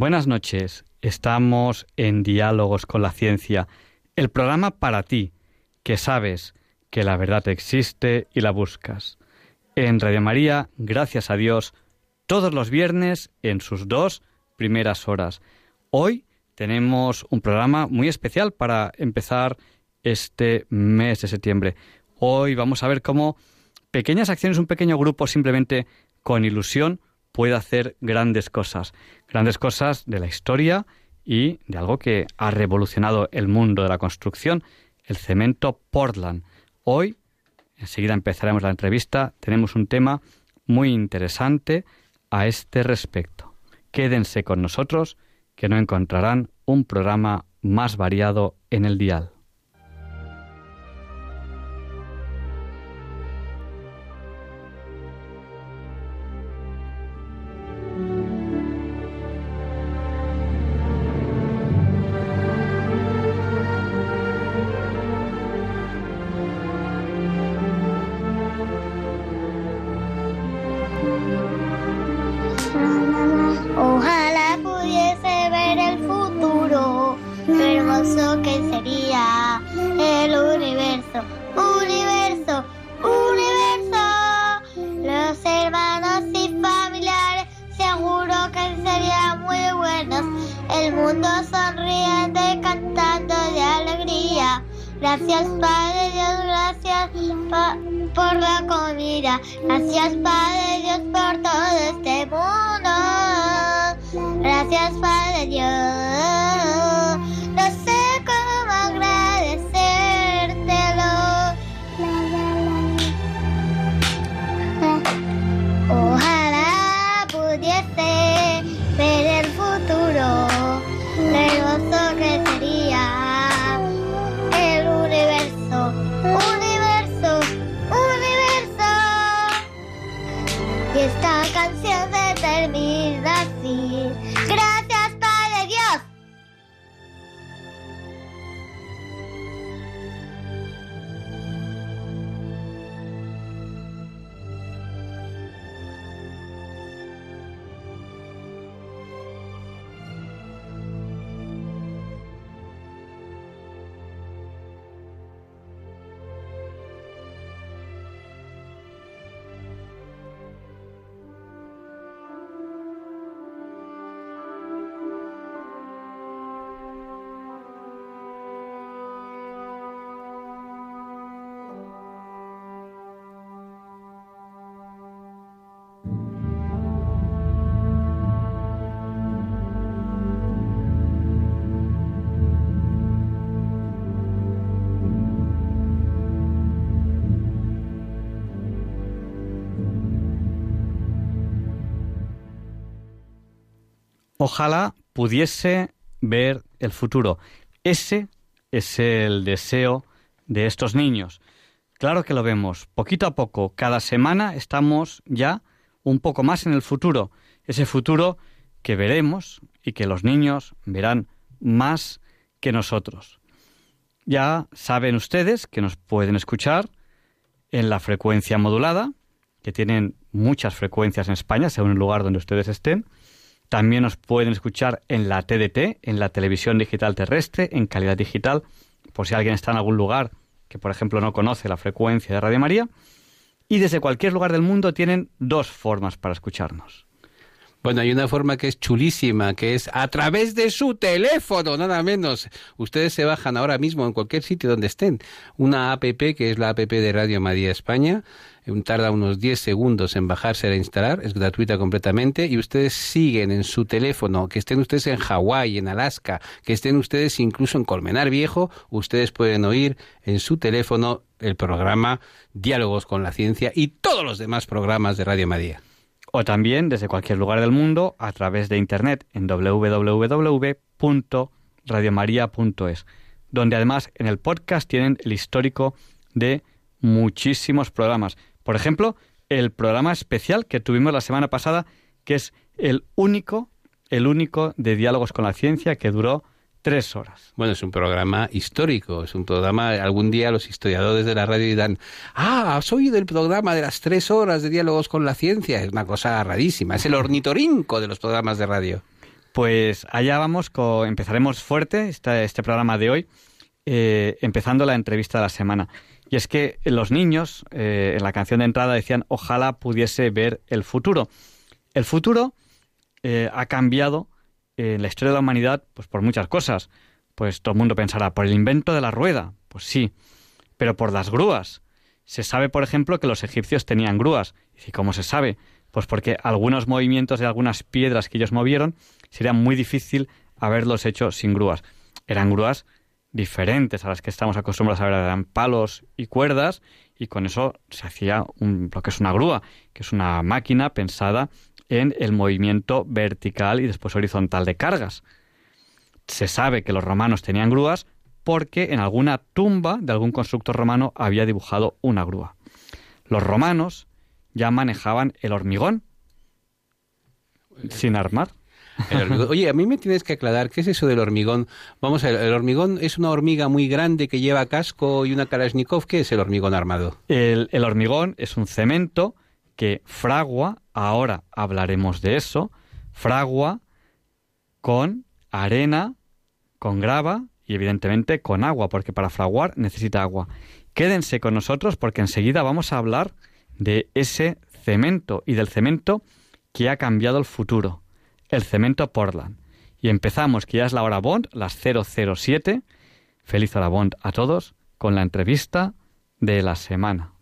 Buenas noches. Estamos en Diálogos con la Ciencia, el programa para ti, que sabes que la verdad existe y la buscas. En Radio María, gracias a Dios, todos los viernes en sus dos primeras horas. Hoy tenemos un programa muy especial para empezar este mes de septiembre. Hoy vamos a ver cómo pequeñas acciones, un pequeño grupo simplemente con ilusión, puede hacer grandes cosas, grandes cosas de la historia y de algo que ha revolucionado el mundo de la construcción, el cemento Portland. Hoy, enseguida empezaremos la entrevista, tenemos un tema muy interesante a este respecto. Quédense con nosotros, que no encontrarán un programa más variado en el dial. Ojalá pudiese ver el futuro. Ese es el deseo de estos niños. Claro que lo vemos, poquito a poco, cada semana estamos ya un poco más en el futuro, ese futuro que veremos y que los niños verán más que nosotros. Ya saben ustedes que nos pueden escuchar en la frecuencia modulada, que tienen muchas frecuencias en España, según el lugar donde ustedes estén, también nos pueden escuchar en la TDT, en la televisión digital terrestre, en calidad digital, por si alguien está en algún lugar que, por ejemplo, no conoce la frecuencia de Radio María. Y desde cualquier lugar del mundo tienen dos formas para escucharnos. Bueno, hay una forma que es chulísima, que es a través de su teléfono, nada menos. Ustedes se bajan ahora mismo en cualquier sitio donde estén una app que es la app de Radio María España tarda unos 10 segundos en bajarse a instalar, es gratuita completamente y ustedes siguen en su teléfono, que estén ustedes en Hawái, en Alaska, que estén ustedes incluso en Colmenar Viejo, ustedes pueden oír en su teléfono el programa Diálogos con la Ciencia y todos los demás programas de Radio María. o también desde cualquier lugar del mundo a través de internet en www.radiomaria.es, donde además en el podcast tienen el histórico de muchísimos programas. Por ejemplo, el programa especial que tuvimos la semana pasada, que es el único, el único de diálogos con la ciencia que duró tres horas. Bueno, es un programa histórico, es un programa, algún día los historiadores de la radio dirán, ah, has oído el programa de las tres horas de diálogos con la ciencia, es una cosa rarísima, es el ornitorinco de los programas de radio. Pues allá vamos, empezaremos fuerte este, este programa de hoy, eh, empezando la entrevista de la semana. Y es que los niños, eh, en la canción de entrada, decían, ojalá pudiese ver el futuro. El futuro eh, ha cambiado en la historia de la humanidad pues por muchas cosas. Pues todo el mundo pensará, por el invento de la rueda, pues sí, pero por las grúas. Se sabe, por ejemplo, que los egipcios tenían grúas. ¿Y cómo se sabe? Pues porque algunos movimientos de algunas piedras que ellos movieron sería muy difícil haberlos hecho sin grúas. Eran grúas diferentes a las que estamos acostumbrados a ver, eran palos y cuerdas, y con eso se hacía un, lo que es una grúa, que es una máquina pensada en el movimiento vertical y después horizontal de cargas. Se sabe que los romanos tenían grúas porque en alguna tumba de algún constructor romano había dibujado una grúa. Los romanos ya manejaban el hormigón sin armar. Oye, a mí me tienes que aclarar, ¿qué es eso del hormigón? Vamos a ver, el hormigón es una hormiga muy grande que lleva casco y una Kalashnikov. ¿Qué es el hormigón armado? El, el hormigón es un cemento que fragua, ahora hablaremos de eso, fragua con arena, con grava y evidentemente con agua, porque para fraguar necesita agua. Quédense con nosotros porque enseguida vamos a hablar de ese cemento y del cemento que ha cambiado el futuro, el cemento Portland. Y empezamos, que ya es la hora Bond, las 007. Feliz hora Bond a todos con la entrevista de la semana.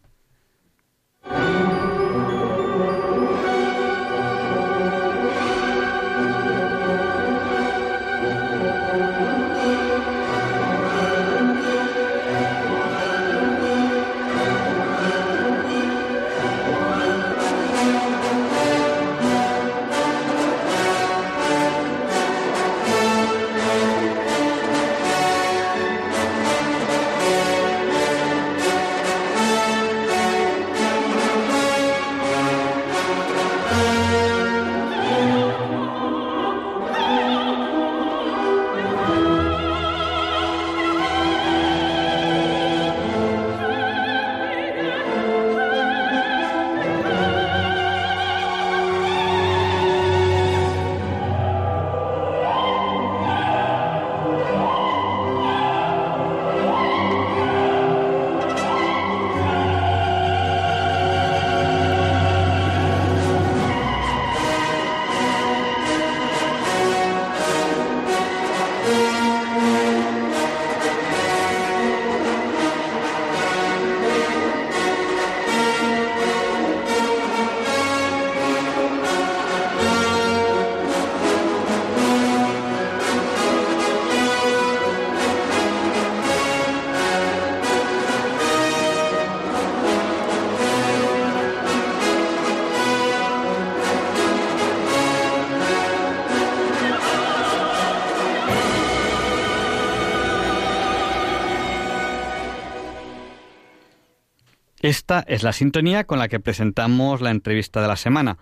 Esta es la sintonía con la que presentamos la entrevista de la semana.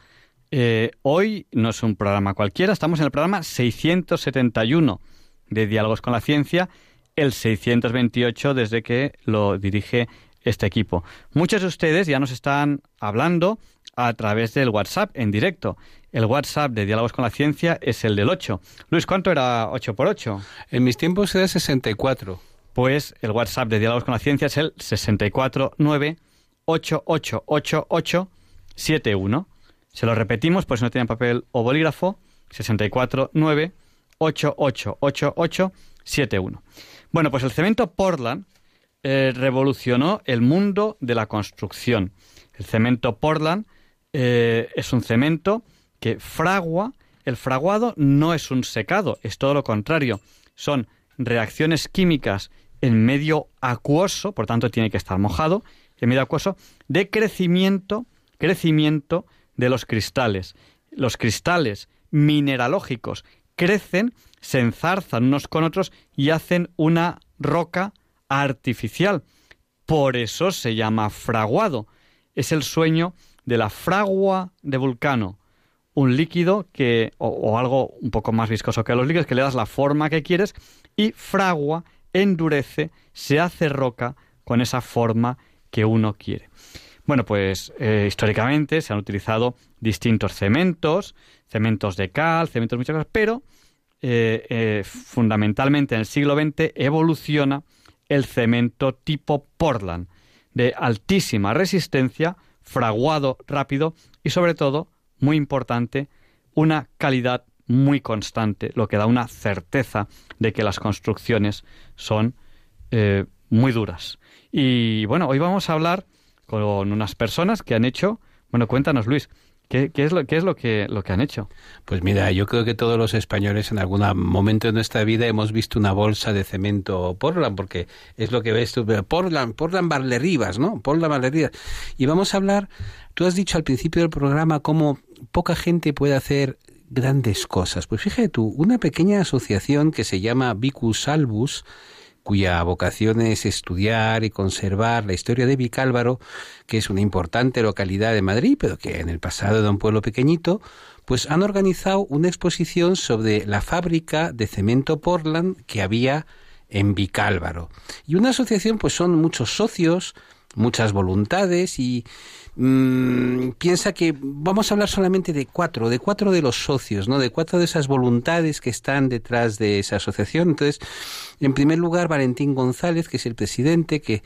Eh, hoy no es un programa cualquiera, estamos en el programa 671 de Diálogos con la Ciencia, el 628 desde que lo dirige este equipo. Muchos de ustedes ya nos están hablando a través del WhatsApp en directo. El WhatsApp de Diálogos con la Ciencia es el del 8. Luis, ¿cuánto era 8 por 8? En mis tiempos era 64. Pues el WhatsApp de Diálogos con la Ciencia es el 649 888871. Se lo repetimos, pues si no tienen papel o bolígrafo, 649 888871. Bueno, pues el cemento Portland eh, revolucionó el mundo de la construcción. El cemento Portland eh, es un cemento que fragua. El fraguado no es un secado, es todo lo contrario. Son reacciones químicas en medio acuoso, por tanto tiene que estar mojado, en medio acuoso, de crecimiento, crecimiento de los cristales. Los cristales mineralógicos crecen, se enzarzan unos con otros y hacen una roca artificial. Por eso se llama fraguado. Es el sueño de la fragua de Vulcano, un líquido que o, algo un poco más viscoso que los líquidos que le das la forma que quieres y fragua endurece, se hace roca con esa forma que uno quiere. Bueno, pues eh, históricamente se han utilizado distintos cementos, cementos de cal, cementos de muchas cosas, pero eh, eh, fundamentalmente en el siglo XX evoluciona el cemento tipo Portland, de altísima resistencia, fraguado rápido y sobre todo, muy importante, una calidad muy constante, lo que da una certeza de que las construcciones son muy duras. Y bueno, hoy vamos a hablar con unas personas que han hecho, bueno, cuéntanos Luis, ¿Qué, es, lo, qué es lo, que, lo que han hecho? Pues mira, yo creo que todos los españoles en algún momento de nuestra vida hemos visto una bolsa de cemento Portland, porque es lo que ves tú, Portland, Portland Barlerivas, ¿no? Portland Barlerivas. Y vamos a hablar, tú has dicho al principio del programa cómo poca gente puede hacer grandes cosas. Pues fíjate tú, una pequeña asociación que se llama Vicus Albus, cuya vocación es estudiar y conservar la historia de Vicálvaro, que es una importante localidad de Madrid, pero que en el pasado era un pueblo pequeñito, pues han organizado una exposición sobre la fábrica de cemento Portland que había en Vicálvaro. Y una asociación, pues son muchos socios, muchas voluntades y Mm, piensa que vamos a hablar solamente de cuatro, de cuatro de los socios, ¿no? De cuatro de esas voluntades que están detrás de esa asociación. Entonces, en primer lugar, Valentín González, que es el presidente, que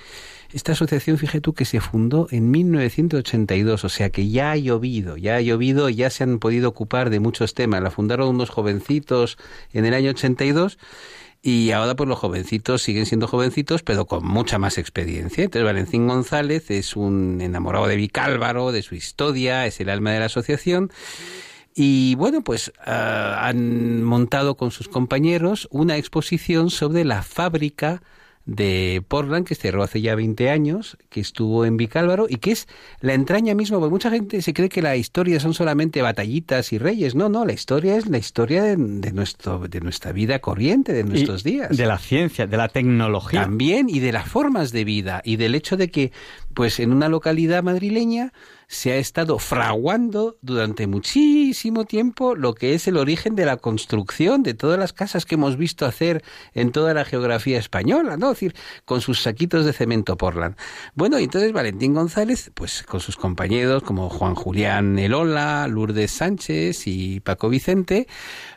esta asociación, fíjate tú, que se fundó en 1982, o sea que ya ha llovido, ya ha llovido, ya se han podido ocupar de muchos temas. La fundaron unos jovencitos en el año 82 y ahora pues los jovencitos siguen siendo jovencitos, pero con mucha más experiencia. Entonces Valentín González es un enamorado de Vicálvaro, de su historia, es el alma de la asociación. Y bueno, pues ah, han montado con sus compañeros una exposición sobre la fábrica de Portland, que cerró hace ya 20 años, que estuvo en Vicálvaro y que es la entraña misma, porque mucha gente se cree que la historia son solamente batallitas y reyes. No, no, la historia es la historia de, nuestro, de nuestra vida corriente, de nuestros días. De la ciencia, de la tecnología. También, y de las formas de vida, y del hecho de que, pues en una localidad madrileña, se ha estado fraguando durante muchísimo tiempo lo que es el origen de la construcción de todas las casas que hemos visto hacer en toda la geografía española, ¿no? Es decir, con sus saquitos de cemento Portland. Bueno, y entonces Valentín González, pues con sus compañeros como Juan Julián Elola, Lourdes Sánchez y Paco Vicente,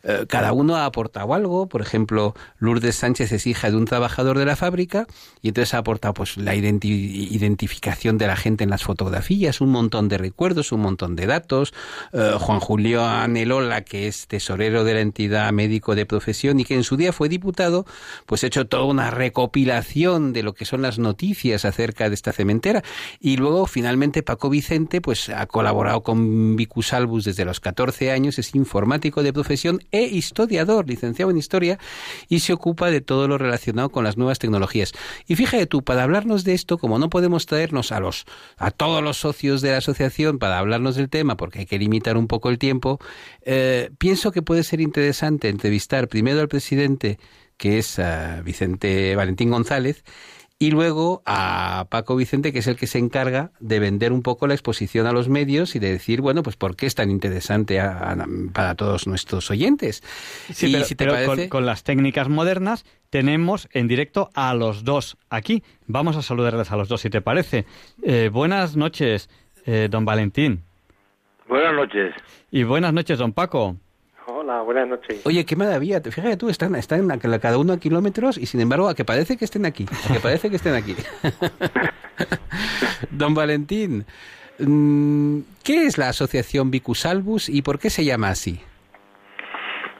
eh, cada uno ha aportado algo. Por ejemplo, Lourdes Sánchez es hija de un trabajador de la fábrica y entonces ha aportado pues la identificación de la gente en las fotografías, un montón de recuerdos, un montón de datos. Eh, Juan Julio Anelola, que es tesorero de la entidad médico de profesión y que en su día fue diputado, pues ha hecho toda una recopilación de lo que son las noticias acerca de esta cementera. Y luego, finalmente, Paco Vicente, pues ha colaborado con Vicus Albus desde los 14 años, es informático de profesión e historiador, licenciado en historia, y se ocupa de todo lo relacionado con las nuevas tecnologías. Y fíjate tú, para hablarnos de esto, como no podemos traernos a los a todos los socios de la sociedad, para hablarnos del tema, porque hay que limitar un poco el tiempo, eh, pienso que puede ser interesante entrevistar primero al presidente, que es eh, Vicente Valentín González, y luego a Paco Vicente, que es el que se encarga de vender un poco la exposición a los medios y de decir, bueno, pues por qué es tan interesante para todos nuestros oyentes. Sí, pero, si te parece... con, las técnicas modernas tenemos en directo a los dos aquí. Vamos a saludarles a los dos, si te parece. Eh, buenas noches, eh, don Valentín. Buenas noches. Y buenas noches, don Paco. Hola, buenas noches. Oye, qué maravilla. Fíjate tú, están, están a cada uno a kilómetros y sin embargo, a que parece que estén aquí. A que parece que estén aquí. don Valentín, mm, ¿qué es la asociación Vicus Albus y por qué se llama así?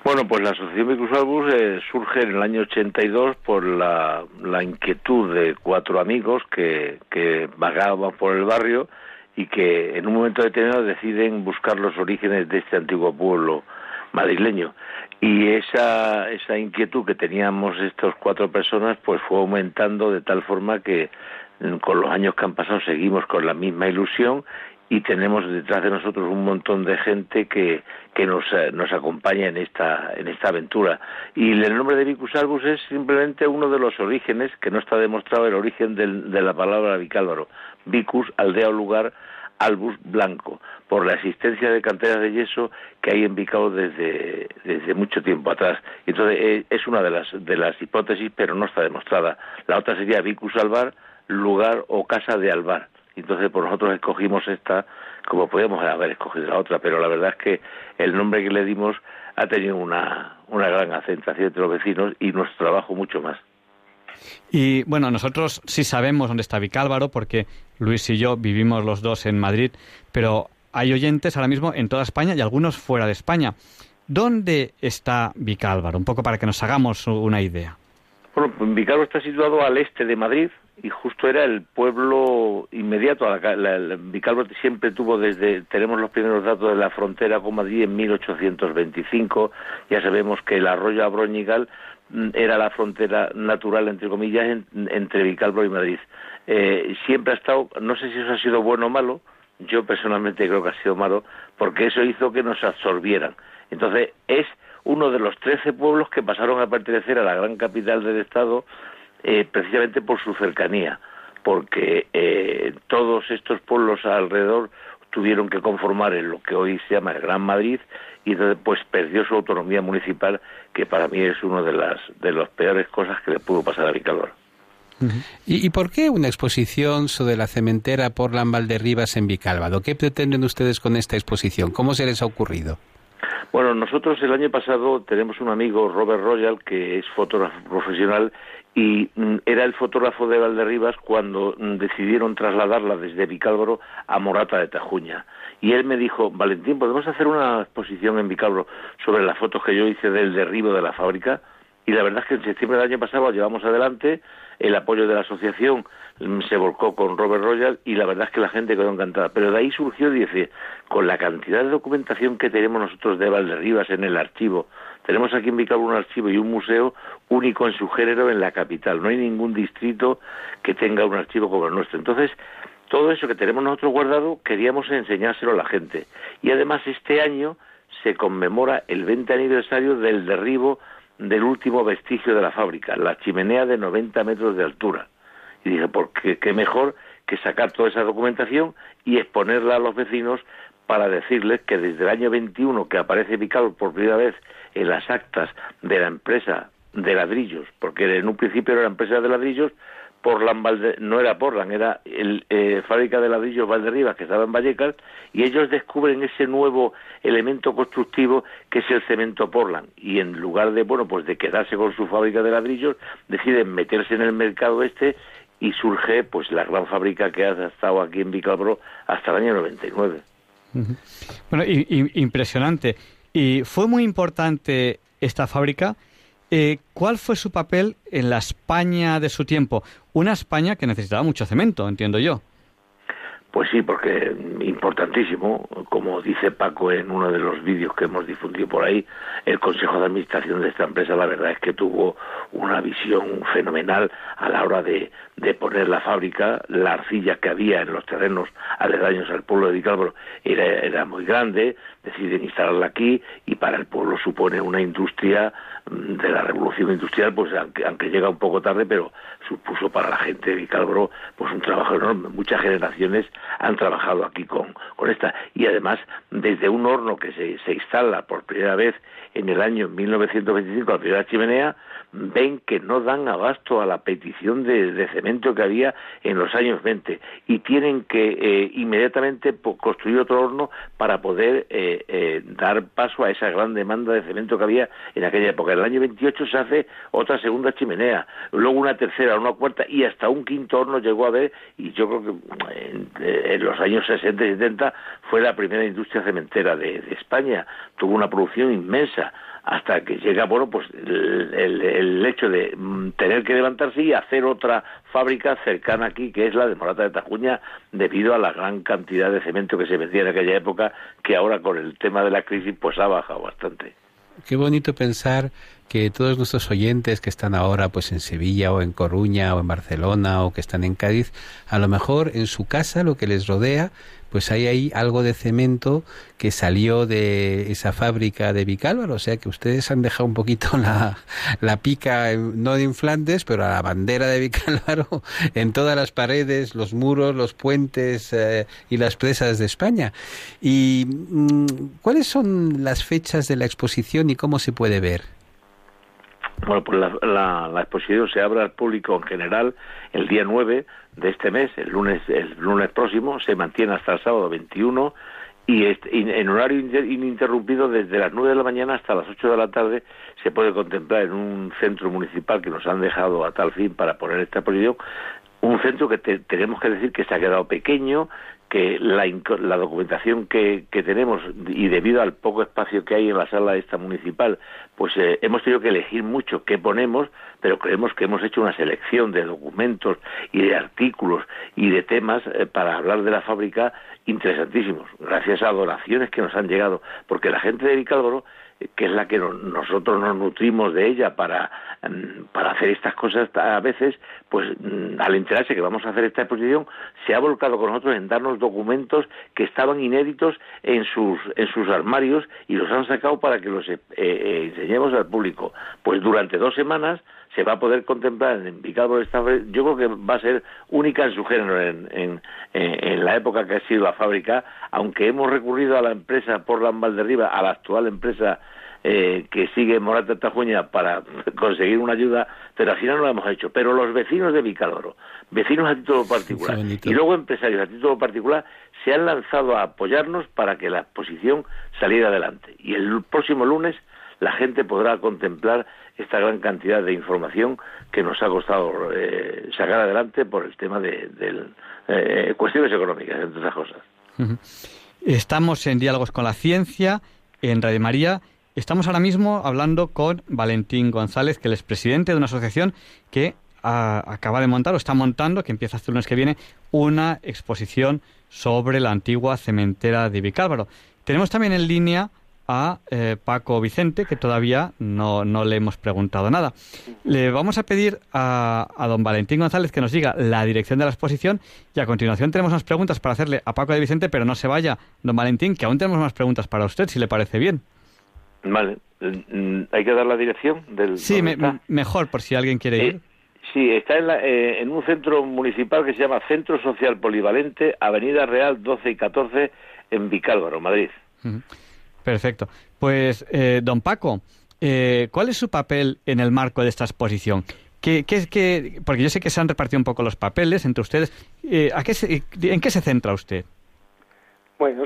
Bueno, pues la Asociación Vicus Albus eh, surge en el año 82 por la, la inquietud de cuatro amigos que, que vagaban por el barrio y que en un momento determinado deciden buscar los orígenes de este antiguo pueblo madrileño. Y esa, esa inquietud que teníamos estas cuatro personas pues fue aumentando de tal forma que con los años que han pasado seguimos con la misma ilusión y tenemos detrás de nosotros un montón de gente que, que nos, eh, nos acompaña en esta, en esta aventura. Y el nombre de Vicus albus es simplemente uno de los orígenes, que no está demostrado el origen de la palabra Vicálvaro. Vicus, aldea o lugar, albus blanco, por la existencia de canteras de yeso que hay en Vicao desde, desde mucho tiempo atrás. Entonces eh, es una de las, de las hipótesis, pero no está demostrada. La otra sería Vicus albar, lugar o casa de albar entonces, por nosotros escogimos esta, como podíamos haber escogido la otra, pero la verdad es que el nombre que le dimos ha tenido una, una gran acentuación entre los vecinos y nuestro trabajo mucho más. Y bueno, nosotros sí sabemos dónde está Vicálvaro porque Luis y yo vivimos los dos en Madrid, pero hay oyentes ahora mismo en toda España y algunos fuera de España. ¿Dónde está Vicálvaro? Un poco para que nos hagamos una idea. Bueno, pues Vicálvaro está situado al este de Madrid, y justo era el pueblo inmediato a la, Vicalvo siempre tuvo desde tenemos los primeros datos de la frontera con Madrid en 1825 ya sabemos que el arroyo Abroñigal mm, era la frontera natural entre comillas entre Vicalvo y Madrid. Eh, siempre ha estado no sé si eso ha sido bueno o malo yo personalmente creo que ha sido malo porque eso hizo que nos absorbieran. Entonces es uno de los trece pueblos que pasaron a pertenecer a la gran capital del estado eh, precisamente por su cercanía, porque eh, todos estos pueblos alrededor tuvieron que conformar en lo que hoy se llama el Gran Madrid y entonces pues perdió su autonomía municipal que para mí es una de las de las peores cosas que le pudo pasar a Vicalor. ¿Y, ¿Y, por qué una exposición sobre la cementera Portland Valderribas en Vicálvado? ¿Qué pretenden ustedes con esta exposición? ¿Cómo se les ha ocurrido? Bueno, nosotros el año pasado tenemos un amigo, Robert Royal, que es fotógrafo profesional y mm, era el fotógrafo de Valderribas cuando mm, decidieron trasladarla desde Vicálvaro a Morata de Tajuña. Y él me dijo, Valentín, ¿podemos hacer una exposición en Vicálvaro sobre las fotos que yo hice del derribo de la fábrica? Y la verdad es que en septiembre del año pasado llevamos adelante, el apoyo de la asociación mm, se volcó con Robert Royal y la verdad es que la gente quedó encantada. Pero de ahí surgió, dice, con la cantidad de documentación que tenemos nosotros de Valderribas en el archivo, tenemos aquí en Vicálvaro un archivo y un museo único en su género en la capital. No hay ningún distrito que tenga un archivo como el nuestro. Entonces, todo eso que tenemos nosotros guardado queríamos enseñárselo a la gente. Y además este año se conmemora el 20 aniversario del derribo del último vestigio de la fábrica, la chimenea de 90 metros de altura. Y dije, porque qué mejor que sacar toda esa documentación y exponerla a los vecinos para decirles que desde el año 21 que aparece Picado por primera vez en las actas de la empresa de ladrillos, porque en un principio era la empresa de ladrillos, Portland no era Portland, era el eh, fábrica de ladrillos Valderribas que estaba en Vallecas y ellos descubren ese nuevo elemento constructivo que es el cemento Portland y en lugar de bueno pues de quedarse con su fábrica de ladrillos deciden meterse en el mercado este y surge pues la gran fábrica que ha estado aquí en Vicalbro hasta el año 99. Bueno, impresionante. Y fue muy importante esta fábrica. Eh, ¿Cuál fue su papel en la España de su tiempo? Una España que necesitaba mucho cemento, entiendo yo. Pues sí, porque importantísimo, como dice Paco en uno de los vídeos que hemos difundido por ahí, el Consejo de Administración de esta empresa la verdad es que tuvo una visión fenomenal a la hora de, de poner la fábrica, la arcilla que había en los terrenos aledaños al pueblo de Vicálvaro era, era muy grande, deciden instalarla aquí y para el pueblo supone una industria mm, de la revolución industrial, pues aunque, aunque llega un poco tarde, pero supuso para la gente de Vicálvaro pues un trabajo enorme. Muchas generaciones han trabajado aquí con, con esta y además desde un horno que se, se instala por primera vez en el año 1925, la primera chimenea, ven que no dan abasto a la petición de, cemento que había en los años 20 y tienen que eh, inmediatamente construir otro horno para poder eh, eh, dar paso a esa gran demanda de cemento que había en aquella época. En el año 28 se hace otra segunda chimenea, luego una tercera, una cuarta y hasta un quinto horno llegó a haber y yo creo que en, los años 60 y 70 fue la primera industria cementera de España, tuvo una producción inmensa hasta que llega, bueno, pues el, hecho de mm, tener que levantarse y hacer otra fábrica cercana aquí, que es la de Morata de Tajuña, debido a la gran cantidad de cemento que se vendía en aquella época, que ahora con el tema de la crisis, pues ha bajado bastante. Qué bonito pensar que todos nuestros oyentes que están ahora pues en Sevilla o en Coruña o en Barcelona o que están en Cádiz, a lo mejor en su casa lo que les rodea pues hay ahí algo de cemento que salió de esa fábrica de Vicálvaro, o sea que ustedes han dejado un poquito la, la pica, no de Inflantes, pero a la bandera de Vicálvaro en todas las paredes, los muros, los puentes eh, y las presas de España. ¿Y mm, cuáles son las fechas de la exposición y cómo se puede ver? Bueno, pues la, la, exposición se abre al público en general el día 9 de este mes, el lunes, el lunes próximo, se mantiene hasta el sábado 21 y, en horario ininterrumpido desde las 9 de la mañana hasta las 8 de la tarde se puede contemplar en un centro municipal que nos han dejado a tal fin para poner esta exposición, un centro que tenemos que decir que se ha quedado pequeño, que la, la documentación que, que, tenemos y debido al poco espacio que hay en la sala esta municipal, pues eh, hemos tenido que elegir mucho qué ponemos, pero creemos que hemos hecho una selección de documentos y de artículos y de temas eh, para hablar de la fábrica interesantísimos, gracias a donaciones que nos han llegado, porque la gente de Vicálvaro que es la que nosotros nos nutrimos de ella para, para hacer estas cosas a veces, pues mm, al enterarse que vamos a hacer esta exposición, se ha volcado con nosotros en darnos documentos que estaban inéditos en sus, en sus armarios y los han sacado para que los eh, eh, enseñemos al público. Pues durante dos semanas se va a poder contemplar en Vicálvaro esta yo creo que va a ser única en su género en, en, en, la época que ha sido la fábrica, aunque hemos recurrido a la empresa Portland Valderriba, a la actual empresa eh, que sigue Morata Tajuña para conseguir una ayuda, pero al final no lo hemos hecho. Pero los vecinos de Vicálvaro, vecinos a título particular y luego empresarios a título particular, se han lanzado a apoyarnos para que la exposición saliera adelante. Y el próximo lunes la gente podrá contemplar esta gran cantidad de información que nos ha costado eh, sacar adelante por el tema de, eh, cuestiones económicas, entre otras cosas. Estamos en Diálogos con la Ciencia, en Radio María. Estamos ahora mismo hablando con Valentín González, que es presidente de una asociación que acaba de montar o está montando, que empieza este lunes que viene, una exposición sobre la antigua cementera de Vicálvaro. Tenemos también en línea a eh, Paco Vicente, que todavía no, no, le hemos preguntado nada. Le vamos a pedir a, a, don Valentín González que nos diga la dirección de la exposición y a continuación tenemos unas preguntas para hacerle a Paco de Vicente, pero no se vaya, don Valentín, que aún tenemos más preguntas para usted, si le parece bien. Vale, mm, hay que dar la dirección del... Sí, mejor, por si alguien quiere ir. Sí, está en, eh, en, un centro municipal que se llama Centro Social Polivalente, Avenida Real 12 y 14, en Vicálvaro, Madrid. Perfecto. Pues, eh, don Paco, eh, ¿cuál es su papel en el marco de esta exposición? ¿Qué, qué, porque yo sé que se han repartido un poco los papeles entre ustedes. Eh, ¿a qué ¿En qué se centra usted? Bueno,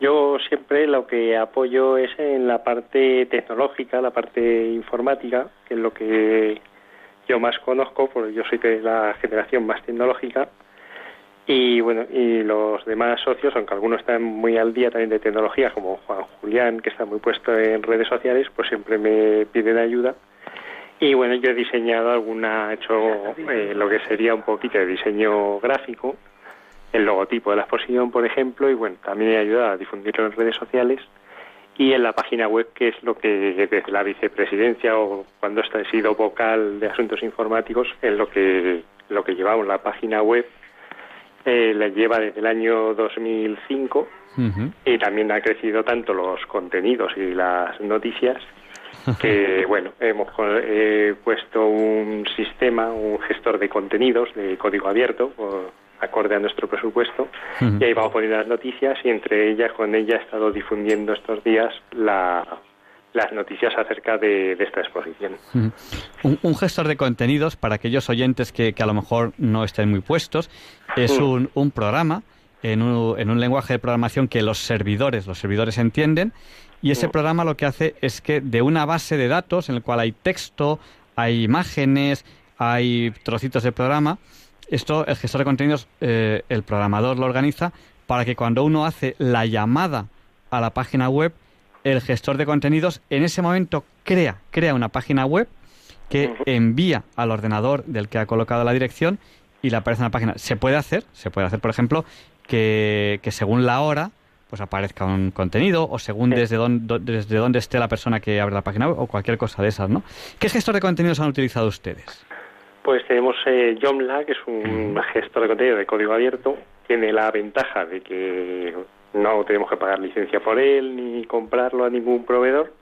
yo siempre lo que apoyo es en la parte tecnológica, la parte informática, que es lo que yo más conozco, porque yo soy de la generación más tecnológica y bueno, y los demás socios, aunque algunos están muy al día también de tecnología, como Juan Julián, que está muy puesto en redes sociales, pues siempre me piden ayuda. Y bueno, yo he diseñado alguna, he hecho eh, lo que sería un poquito de diseño gráfico, el logotipo de la exposición, por ejemplo, y bueno, también he ayudado a difundirlo en redes sociales y en la página web, que es lo que desde la vicepresidencia o cuando he sido vocal de asuntos informáticos, es lo que, lo que llevamos, la página web eh, la lleva desde el año 2005 y también ha crecido tanto los contenidos y las noticias que, bueno, hemos puesto un sistema, un gestor de contenidos de código abierto, acorde a nuestro presupuesto, y ahí vamos poniendo las noticias y entre ellas, con ella he estado difundiendo estos días la, las noticias acerca de, esta exposición. Un, gestor de contenidos, para aquellos oyentes que, a lo mejor no estén muy puestos, es un, un programa en un, en un, lenguaje de programación que los servidores, los servidores entienden, y ese programa lo que hace es que de una base de datos en el cual hay texto, hay imágenes, hay trocitos de programa, esto el gestor de contenidos, eh, el programador lo organiza para que cuando uno hace la llamada a la página web, el gestor de contenidos en ese momento crea, crea una página web que envía al ordenador del que ha colocado la dirección y le aparece una página. Se puede hacer, se puede hacer, por ejemplo, que, según la hora pues aparezca un contenido o según desde, dónde, desde dónde esté la persona que abre la página web o cualquier cosa de esas, ¿no? ¿Qué gestor de contenidos han utilizado ustedes? Pues tenemos eh, Yomla, que es un gestor de contenido de código abierto. Tiene la ventaja de que no tenemos que pagar licencia por él ni comprarlo a ningún proveedor.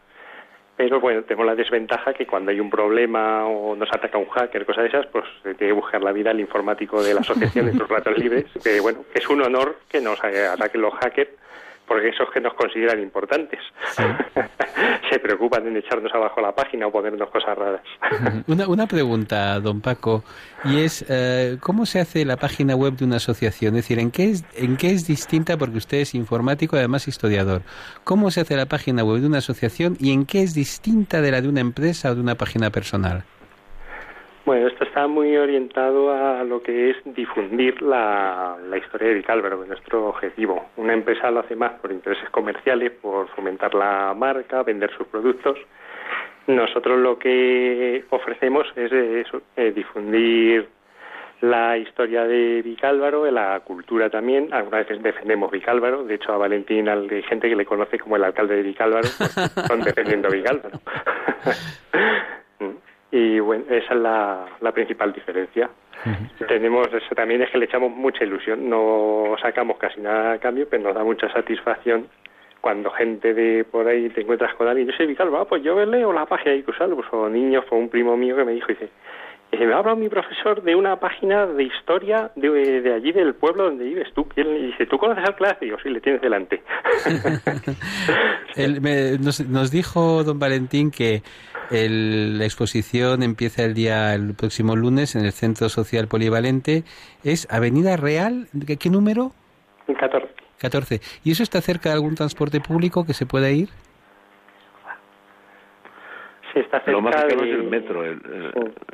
Pero bueno, tenemos la desventaja que cuando hay un problema o nos ataca un hacker, cosas de esas, pues se tiene que buscar la vida al informático de la asociación en sus ratos libres. Que bueno, es un honor que nos ataquen los hackers porque esos que nos consideran importantes se preocupan en echarnos abajo la página o ponernos cosas raras. una, una pregunta, don Paco, y es, eh, ¿cómo se hace la página web de una asociación? Es decir, ¿en qué es, ¿en qué es distinta? Porque usted es informático y además historiador. ¿Cómo se hace la página web de una asociación y en qué es distinta de la de una empresa o de una página personal? Bueno, esto está muy orientado a lo que es difundir la, historia de Vicálvaro, nuestro objetivo. Una empresa lo hace más por intereses comerciales, por fomentar la marca, vender sus productos. Nosotros lo que ofrecemos es eh, difundir la historia de Vicálvaro, la cultura también. Algunas veces defendemos Vicálvaro. De hecho, a Valentín hay gente que le conoce como el alcalde de Vicálvaro, pues, son defendiendo Vicálvaro. y bueno, esa es la, la principal diferencia. Tenemos eso también es que le echamos mucha ilusión, no sacamos casi nada a cambio, pero nos da mucha satisfacción cuando gente de por ahí te encuentras con alguien, yo soy Vical, va, pues yo leo la página de Icusal, pues o niños, fue un primo mío que me dijo, dice, me ha hablado mi profesor de una página de historia de, de allí del pueblo donde vives tú. Y él dice, ¿tú conoces al clase? Y yo, sí, le tienes delante. nos, nos, dijo don Valentín que el, la exposición empieza el día, el próximo lunes en el Centro Social Polivalente. ¿Es Avenida Real? ¿Qué, qué número? 14. 14. ¿Y eso está cerca de algún transporte público que se pueda ir? Sí, está cerca Lo más cercano de... es el metro, el,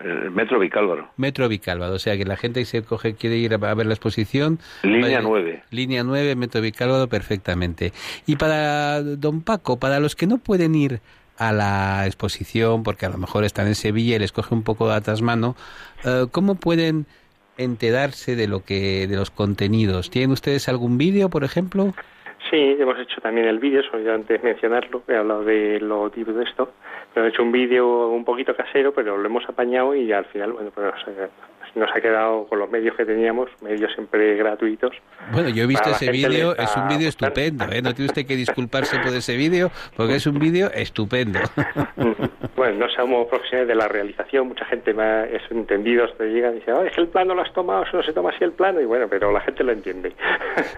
el, el metro Vicálvaro. Metro Vicálvaro, o sea que la gente que se coge quiere ir a ver la exposición. Línea vaya- 9. Línea 9, Metro Vicálvaro, perfectamente. Y para don Paco, para los que no pueden ir a la exposición, porque a lo mejor están en Sevilla y les coge un poco de atrás mano, eh, ¿cómo pueden enterarse de lo que de los contenidos? ¿Tienen ustedes algún vídeo, por ejemplo? Sí, hemos hecho también el vídeo, ya antes mencionarlo, he hablado de lo tipo de esto, pero he hecho un vídeo un poquito casero, pero lo hemos apañado y al final, bueno, pues eh, nos ha quedado con los medios que teníamos, medios siempre gratuitos. Bueno, yo he visto ese vídeo, es un vídeo estupendo, ¿eh? No tiene usted que disculparse por ese vídeo, porque es un vídeo estupendo. Bueno, no somos profesionales de la realización, mucha gente más es entendidos te llegan y dicen, "Oh, es que el plano lo has tomado, eso no se toma así el plano, y bueno, pero la gente lo entiende.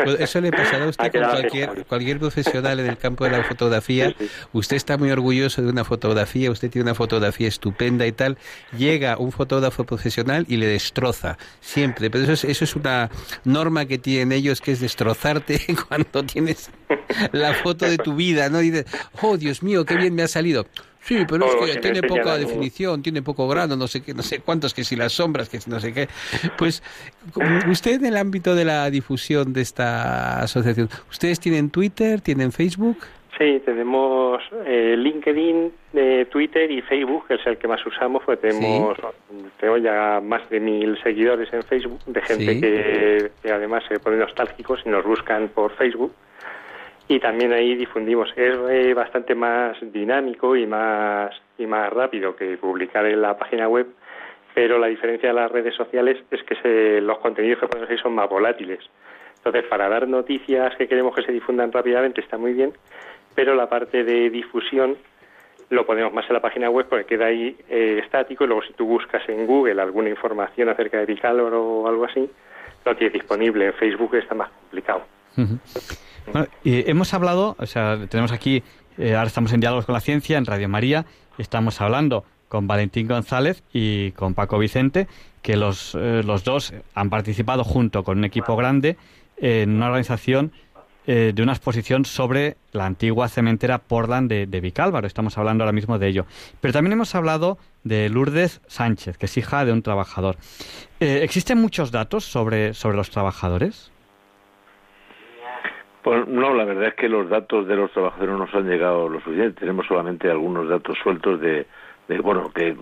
Pues eso le pasará a usted con cualquier, cualquier profesional en el campo de la fotografía. Sí, sí. Usted está muy orgulloso de una fotografía, usted tiene una fotografía estupenda y tal. Llega un fotógrafo profesional y le destroza, siempre. Pero eso es, eso es una norma que tienen ellos, que es destrozarte cuando tienes la foto de tu vida, ¿no? Y dices, oh, Dios mío, qué bien me ha salido. Sí, pero es que tiene poca definición, tiene poco grano, no sé qué, no sé cuántos, que si las sombras, que si no sé qué. Pues usted en el ámbito de la difusión de esta asociación, ¿ustedes tienen Twitter, tienen Facebook? Sí, tenemos eh, LinkedIn, eh, Twitter y Facebook, que es el que más usamos, pues tenemos, tengo ya más de mil seguidores en Facebook, de gente Sí. que, que además se ponen nostálgicos y nos buscan por Facebook. Y también ahí difundimos. Es eh, bastante más dinámico y más, y más rápido que publicar en la página web, pero la diferencia de las redes sociales es que se, los contenidos que ponemos ahí son más volátiles. Entonces, para dar noticias que queremos que se difundan rápidamente está muy bien, pero la parte de difusión lo ponemos más en la página web porque queda ahí eh, estático y luego si tú buscas en Google alguna información acerca de Vicálvaro o algo así, lo tienes disponible. En Facebook está más complicado. Ujú. Bueno, hemos hablado, o sea, tenemos aquí, eh, ahora estamos en Diálogos con la Ciencia, en Radio María, estamos hablando con Valentín González y con Paco Vicente, que los, eh, los dos han participado junto con un equipo grande en una organización eh, de una exposición sobre la antigua cementera Portland de, Vicálvaro. Estamos hablando ahora mismo de ello. Pero también hemos hablado de Lourdes Sánchez, que es hija de un trabajador. Eh, ¿Existen muchos datos sobre, sobre los trabajadores? Pues no, la verdad es que los datos de los trabajadores no nos han llegado lo suficiente. Tenemos solamente algunos datos sueltos de, bueno, que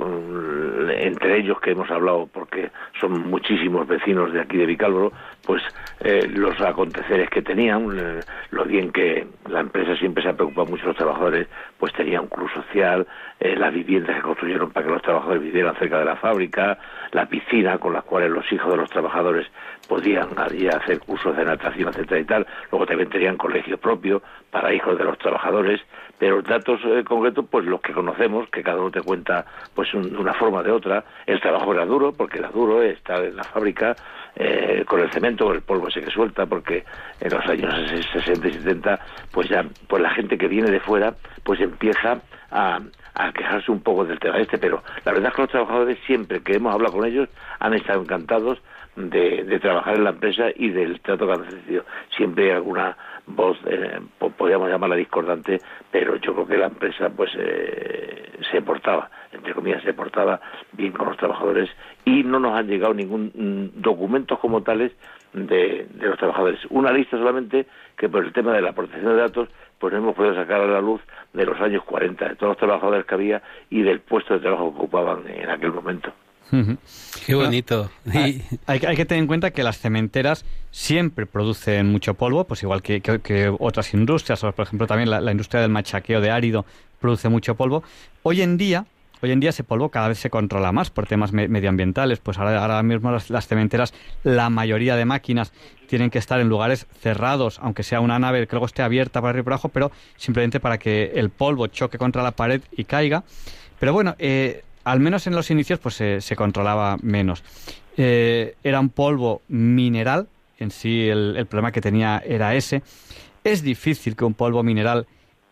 entre ellos que hemos hablado, porque son muchísimos vecinos de aquí de Vicálvaro, pues eh, los aconteceres que tenían, eh, lo bien que la empresa siempre se ha preocupado mucho de los trabajadores, pues tenía un club social, eh, las viviendas que construyeron para que los trabajadores vivieran cerca de la fábrica, la piscina con las cuales los hijos de los trabajadores podían allí hacer cursos de natación, etcétera y tal, luego también tenían colegio propio para hijos de los trabajadores, pero datos concretos, pues los que conocemos, que cada uno te cuenta pues de una forma de otra, el trabajo era duro, porque era duro estar en la fábrica, eh, con el cemento, con el polvo ese que suelta, porque en los años 60 y 70, pues ya pues la gente que viene de fuera, pues empieza a, quejarse un poco del tema este, pero la verdad es que los trabajadores siempre que hemos hablado con ellos han estado encantados de, trabajar en la empresa y del trato que han recibido. Siempre hay alguna voz, eh, podríamos llamarla discordante, pero yo creo que la empresa pues eh, se portaba, entre comillas, se portaba bien con los trabajadores y no nos han llegado ningún mm, documento como tales de, de, los trabajadores. Una lista solamente que por el tema de la protección de datos pues hemos podido sacar a la luz de los años 40, de todos los trabajadores que había y del puesto de trabajo que ocupaban en aquel momento. Qué bonito. Hay, hay, que tener en cuenta que las cementeras siempre producen mucho polvo, pues igual que, otras industrias, o por ejemplo también la, industria del machaqueo de árido produce mucho polvo. Hoy en día, hoy en día ese polvo cada vez se controla más por temas medioambientales, pues ahora, ahora mismo las, cementeras, la mayoría de máquinas tienen que estar en lugares cerrados, aunque sea una nave que luego esté abierta para arriba y por abajo, pero simplemente para que el polvo choque contra la pared y caiga. Pero bueno, eh, al menos en los inicios, pues se, controlaba menos. Eh, era un polvo mineral, en sí el, problema que tenía era ese. Es difícil que un polvo mineral,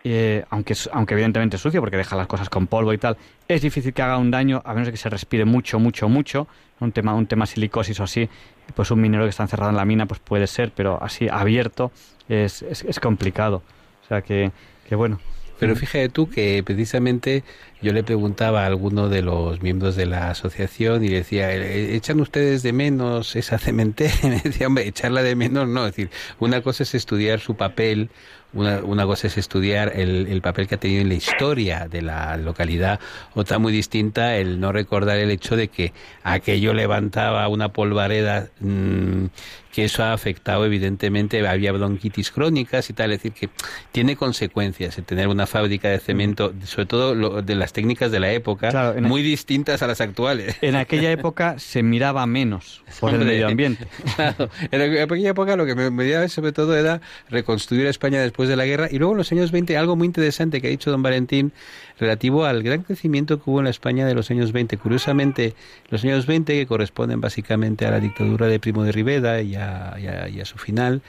eh, aunque, aunque evidentemente es sucio, porque deja las cosas con polvo y tal, es difícil que haga un daño, a menos que se respire mucho, mucho, mucho. Un tema, un tema silicosis o así, pues un mineral que está encerrado en la mina, pues puede ser, pero así abierto es, es, complicado. O sea que, que bueno. Pero fíjate tú que precisamente yo le preguntaba a alguno de los miembros de la asociación y decía, ¿E-, ¿echan ustedes de menos esa cementeria? me decía, hombre, echarla de menos no. Es decir, una cosa es estudiar su papel, una, una cosa es estudiar el, el, papel que ha tenido en la historia de la localidad, otra muy distinta el no recordar el hecho de que aquello levantaba una polvareda mmm, que eso ha afectado evidentemente, había bronquitis crónicas y tal, es decir, que tiene consecuencias el tener una fábrica de cemento, sobre todo lo, de las técnicas de la época, muy distintas a las actuales. En aquella época se miraba menos por el medio ambiente. Claro, en aquella época lo que me medía sobre todo era reconstruir España después de la guerra y luego en los años 20 algo muy interesante que ha dicho don Valentín relativo al gran crecimiento que hubo en la España de los años 20. Curiosamente, los años 20 que corresponden básicamente a la dictadura de Primo de Rivera y a, y a su final,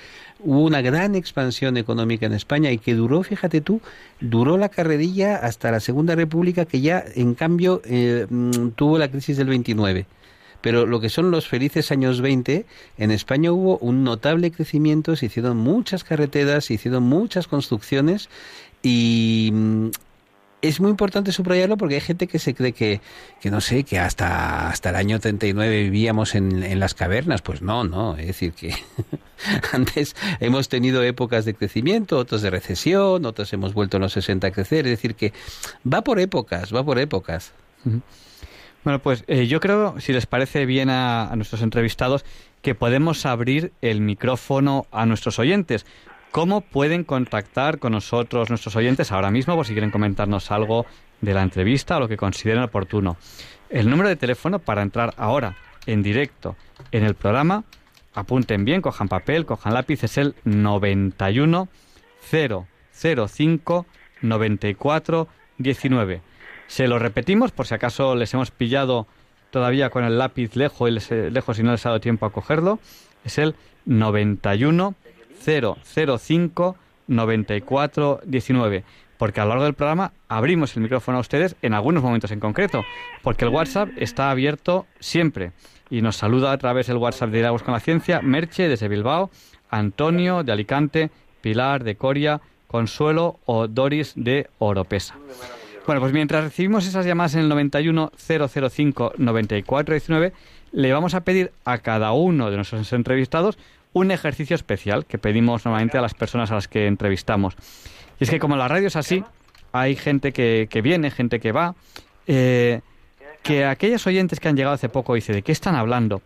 hubo una gran expansión económica en España y que duró, fíjate tú, duró la carrerilla hasta la Segunda República, que ya en cambio eh, mm, tuvo la crisis del 29 pero lo que son los felices años 20, en España hubo un notable crecimiento, se hicieron muchas carreteras, se hicieron muchas construcciones y mm, es muy importante subrayarlo porque hay gente que se cree que, que no sé, que hasta, hasta el año 39 vivíamos en, en las cavernas. Pues no, no. Es decir, que antes hemos tenido épocas de crecimiento, otras de recesión, otras hemos vuelto en los 60 a crecer. Es decir, que va por épocas, va por épocas. Bueno, pues eh, yo creo, si les parece bien a, nuestros entrevistados, que podemos abrir el micrófono a nuestros oyentes. ¿Cómo pueden contactar con nosotros nuestros oyentes ahora mismo por si quieren comentarnos algo de la entrevista o lo que consideren oportuno? El número de teléfono para entrar ahora en directo en el programa, apunten bien, cojan papel, cojan lápiz, es el 91 005 94 19. Se lo repetimos por si acaso les hemos pillado todavía con el lápiz lejos y, les, lejos y no les ha dado tiempo a cogerlo. Es el 91 005 94 19 porque a lo largo del programa abrimos el micrófono a ustedes en algunos momentos en concreto, porque el WhatsApp está abierto siempre y nos saluda a través del WhatsApp de Diálogos con la Ciencia Merche desde Bilbao, Antonio de Alicante, Pilar de Coria, Consuelo o Doris de Oropesa. Bueno, pues mientras recibimos esas llamadas en el 91 005 94 19, le vamos a pedir a cada uno de nuestros entrevistados un ejercicio especial que pedimos normalmente a las personas a las que entrevistamos. Y es que como la radio es así, hay gente que, que viene, gente que va, eh, que aquellos oyentes que han llegado hace poco dice de qué están hablando,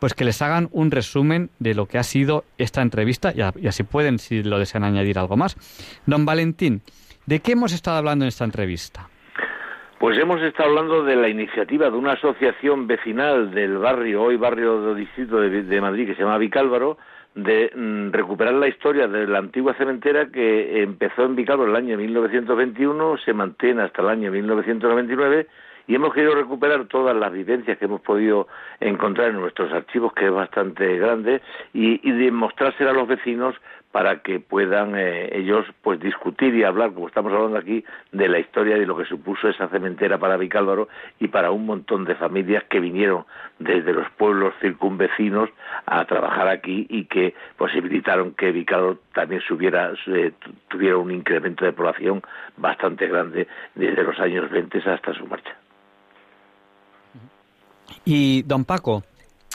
pues que les hagan un resumen de lo que ha sido esta entrevista y, así pueden, si lo desean añadir algo más. Don Valentín, ¿de qué hemos estado hablando en esta entrevista? Pues hemos estado hablando de la iniciativa de una asociación vecinal del barrio, hoy barrio del distrito de, Madrid, que se llama Vicálvaro, de mm, recuperar la historia de la antigua cementera que empezó en Vicálvaro el año 1921, se mantiene hasta el año 1999 y hemos querido recuperar todas las vivencias que hemos podido encontrar en nuestros archivos, que es bastante grande, y, y demostrárselo a los vecinos para que puedan eh, ellos pues discutir y hablar, como estamos hablando aquí, de la historia de lo que supuso esa cementera para Vicálvaro y para un montón de familias que vinieron desde los pueblos circunvecinos a trabajar aquí y que posibilitaron que Vicálvaro también subiera, tuviera un incremento de población bastante grande desde los años 20 hasta su marcha. Y don Paco,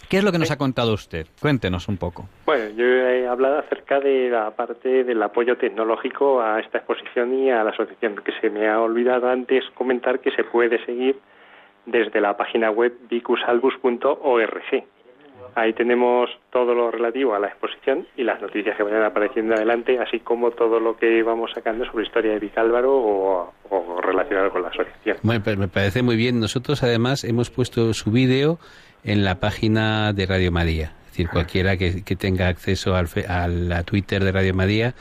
¿qué es lo que nos ha contado usted? Cuéntenos un poco. Bueno, yo he hablado acerca de la parte del apoyo tecnológico a esta exposición y a la asociación, que se me ha olvidado antes comentar que se puede seguir desde la página web bicusalbus.org. Ahí tenemos todo lo relativo a la exposición y las noticias que vayan apareciendo adelante, así como todo lo que vamos sacando sobre historia de Vicálvaro o, o relacionado con la asociación. Bueno, pues me parece muy bien. Nosotros además hemos puesto su vídeo en la página de Radio María. Es decir, cualquiera que, tenga acceso al, a la Twitter de Radio María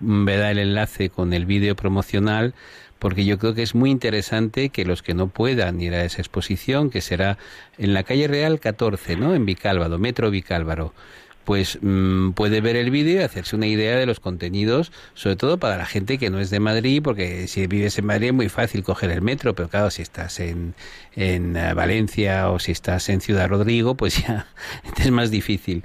mm, verá el enlace con el vídeo promocional porque yo creo que es muy interesante que los que no puedan ir a esa exposición, que será en la calle Real 14, ¿no? En Vicálvaro, Metro Vicálvaro, pues mm, puede ver el vídeo y hacerse una idea de los contenidos, sobre todo para la gente que no es de Madrid, porque si vives en Madrid es muy fácil coger el metro, pero claro, si estás en, en eh, Valencia o si estás en Ciudad Rodrigo, pues ya es más difícil.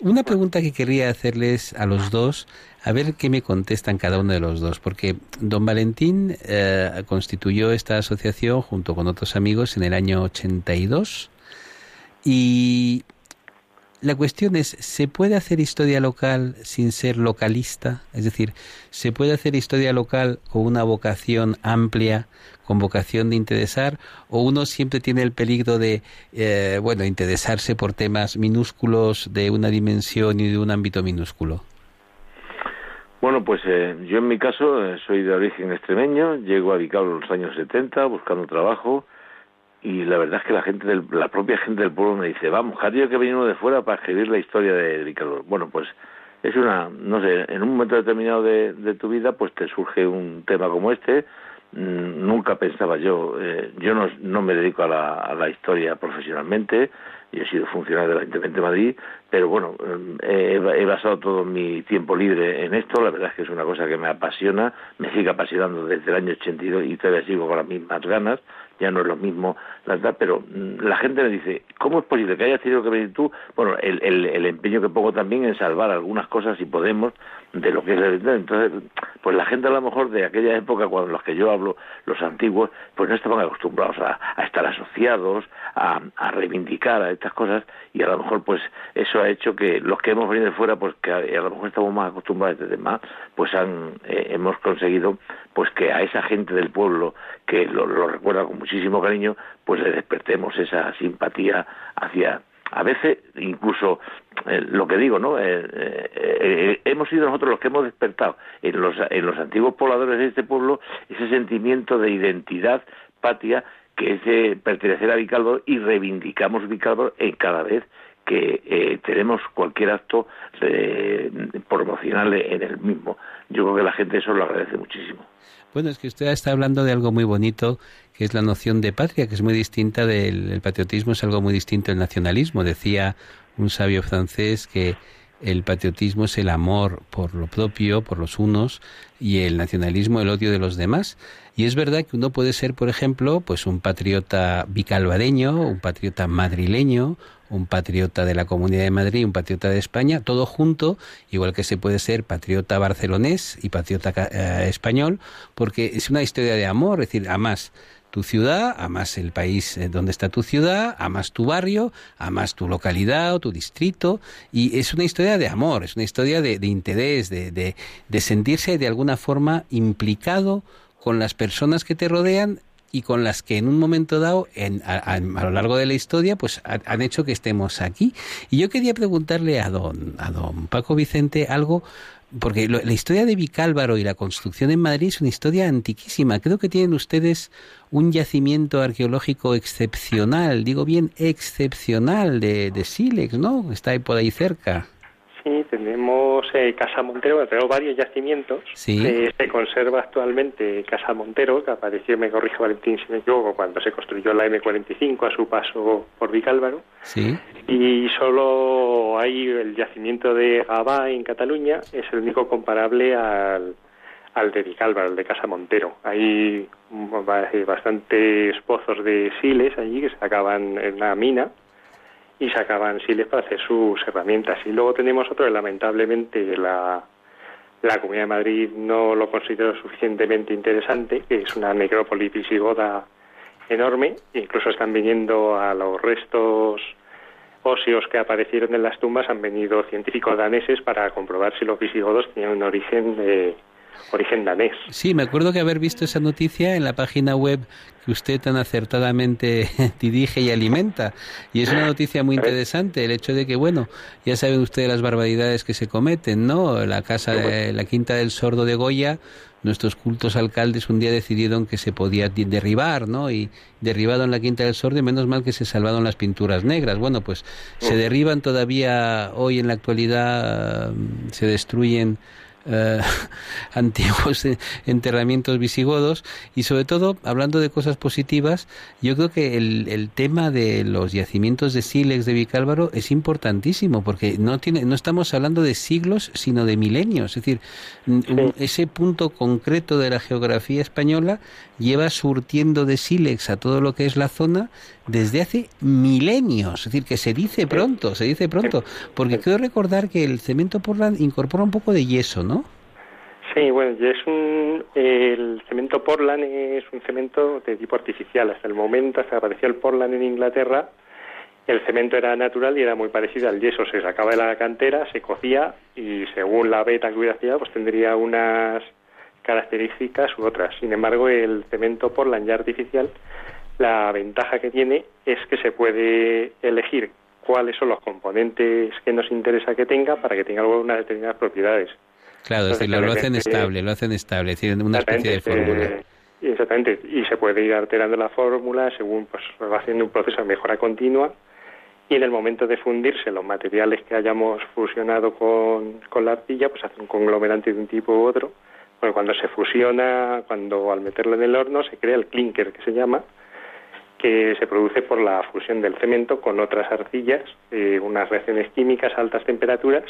Una pregunta que quería hacerles a los dos a ver qué me contestan cada uno de los dos, porque don Valentín eh, constituyó esta asociación junto con otros amigos en el año 82 y la cuestión es, ¿se puede hacer historia local sin ser localista? Es decir, ¿se puede hacer historia local con una vocación amplia, con vocación de interesar? ¿O uno siempre tiene el peligro de, eh, bueno, interesarse por temas minúsculos de una dimensión y de un ámbito minúsculo? Bueno, pues eh, yo en mi caso eh, soy de origen extremeño, llego a Vicálvaro en los años 70 buscando trabajo y la verdad es que la gente del, la propia gente del pueblo me dice, vamos, Jario que venido de fuera para escribir la historia de Vicálvaro. Bueno, pues es una, no sé, en un momento determinado de, de tu vida pues te surge un tema como este, mm, nunca pensaba yo, eh, yo no, no me dedico a la, a la historia profesionalmente, yo he sido funcionario del Ayuntamiento de Madrid, pero bueno, eh, he, basado todo mi tiempo libre en esto, la verdad es que es una cosa que me apasiona, me sigue apasionando desde el año 82 y todavía sigo con las mismas ganas, ya no es lo mismo la verdad, pero mm, la gente me dice, ¿cómo es posible que hayas tenido que venir tú? Bueno, el, el, empeño que pongo también en salvar algunas cosas, si podemos, de lo que es el entonces, pues la gente a lo mejor de aquella época, cuando los que yo hablo, los antiguos, pues no estaban acostumbrados a, a estar asociados, a, reivindicar a estas cosas, y a lo mejor pues eso ha hecho que los que hemos venido de fuera, pues que a, lo mejor estamos más acostumbrados a este pues han, eh, hemos conseguido pues que a esa gente del pueblo que lo, recuerda con muchísimo cariño, pues le despertemos esa simpatía hacia a veces incluso eh, lo que digo, ¿no? Eh, hemos sido nosotros los que hemos despertado en los, en los antiguos pobladores de este pueblo ese sentimiento de identidad patria que es de pertenecer a Vicálvaro y reivindicamos Vicálvaro en cada vez que eh, tenemos cualquier acto eh, promocional en el mismo. Yo creo que la gente eso lo agradece muchísimo. Bueno, es que usted está hablando de algo muy bonito, que es la noción de patria, que es muy distinta del patriotismo, es algo muy distinto del nacionalismo. Decía un sabio francés que el patriotismo es el amor por lo propio, por los unos, y el nacionalismo el odio de los demás. Y es verdad que uno puede ser, por ejemplo, pues un patriota bicalvareño, un patriota madrileño, un patriota de la Comunidad de Madrid, un patriota de España, todo junto, igual que se puede ser patriota barcelonés y patriota eh, español, porque es una historia de amor, es decir, amas tu ciudad, amas el país eh, donde está tu ciudad, amas tu barrio, amas tu localidad o tu distrito, y es una historia de amor, es una historia de, interés, de, de sentirse de alguna forma implicado con las personas que te rodean y con las que en un momento dado, en, a, lo largo de la historia, pues han hecho que estemos aquí. Y yo quería preguntarle a don, a don Paco Vicente algo porque la historia de Vicálvaro y la construcción en Madrid es una historia antiquísima. Creo que tienen ustedes un yacimiento arqueológico excepcional, digo bien excepcional, de, de sílex, ¿no? Está ahí por ahí cerca. Sí, tenemos eh, Casa Montero, tenemos varios yacimientos. Sí. se conserva actualmente Casa Montero, que apareció, me corrige Valentín si me equivoco, cuando se construyó la M45 a su paso por Vicálvaro. Sí. Y solo hay el yacimiento de Gabá en Cataluña, es el único comparable al, al de Vicálvaro, el de Casa Montero. Hay bastantes pozos de siles allí que se acaban en la mina y sacaban siles para hacer sus herramientas. Y luego tenemos otro lamentablemente la, la Comunidad de Madrid no lo consideró suficientemente interesante, que es una necrópolis visigoda enorme, incluso están viniendo a los restos óseos que aparecieron en las tumbas, han venido científicos daneses para comprobar si los visigodos tenían un origen de, origen danés. Sí, me acuerdo que haber visto esa noticia en la página web que usted tan acertadamente dirige y alimenta. Y es una noticia muy interesante el hecho de que, bueno, ya saben ustedes las barbaridades que se cometen, ¿no? La casa, de, la quinta del sordo de Goya, nuestros cultos alcaldes un día decidieron que se podía derribar, ¿no? Y derribado en la quinta del sordo, y menos mal que se salvaron las pinturas negras. Bueno, pues se derriban todavía hoy en la actualidad, se destruyen eh, antiguos enterramientos visigodos. Y sobre todo hablando de cosas positivas yo creo que el, el tema de los yacimientos de sílex de Vicálvaro es importantísimo porque no tiene no estamos hablando de siglos sino de milenios. Es decir ese punto concreto de la geografía española lleva surtiendo de sílex a todo lo que es la zona desde hace milenios, es decir, que se dice pronto, se dice pronto, porque quiero recordar que el cemento Portland incorpora un poco de yeso, ¿no? Sí, bueno, es un, el cemento Portland es un cemento de tipo artificial. Hasta el momento, hasta apareció el Portland en Inglaterra, el cemento era natural y era muy parecido al yeso. Se sacaba de la cantera, se cocía y según la beta que hubiera sido, pues tendría unas características u otras. Sin embargo, el cemento Portland ya artificial la ventaja que tiene es que se puede elegir cuáles son los componentes que nos interesa que tenga para que tenga unas determinadas propiedades. Claro, es decir, lo, hacen estable, lo hacen estable, es decir, una especie de fórmula. exactamente, y se puede ir alterando la fórmula según pues va haciendo un proceso de mejora continua y en el momento de fundirse los materiales que hayamos fusionado con, con la arcilla, pues hace un conglomerante de un tipo u otro. Bueno, cuando se fusiona, cuando al meterlo en el horno se crea el clinker que se llama, que se produce por la fusión del cemento con otras arcillas, eh, unas reacciones químicas a altas temperaturas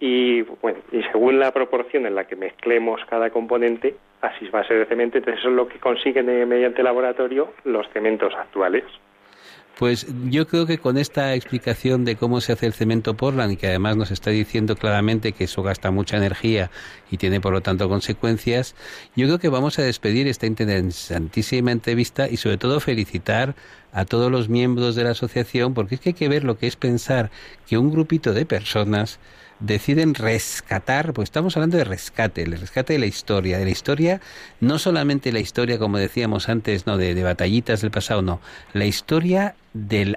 y bueno, y según la proporción en la que mezclemos cada componente, así va a ser el cemento, entonces eso es lo que consiguen mediante laboratorio los cementos actuales. Pues yo creo que con esta explicación de cómo se hace el cemento Portland y que además nos está diciendo claramente que eso gasta mucha energía y tiene por lo tanto consecuencias, yo creo que vamos a despedir esta interesantísima entrevista y sobre todo felicitar a todos los miembros de la asociación porque es que hay que ver lo que es pensar que un grupito de personas deciden rescatar, pues estamos hablando de rescate, el rescate de la historia, de la historia, no solamente la historia, como decíamos antes, no de, batallitas del pasado, no, la historia del,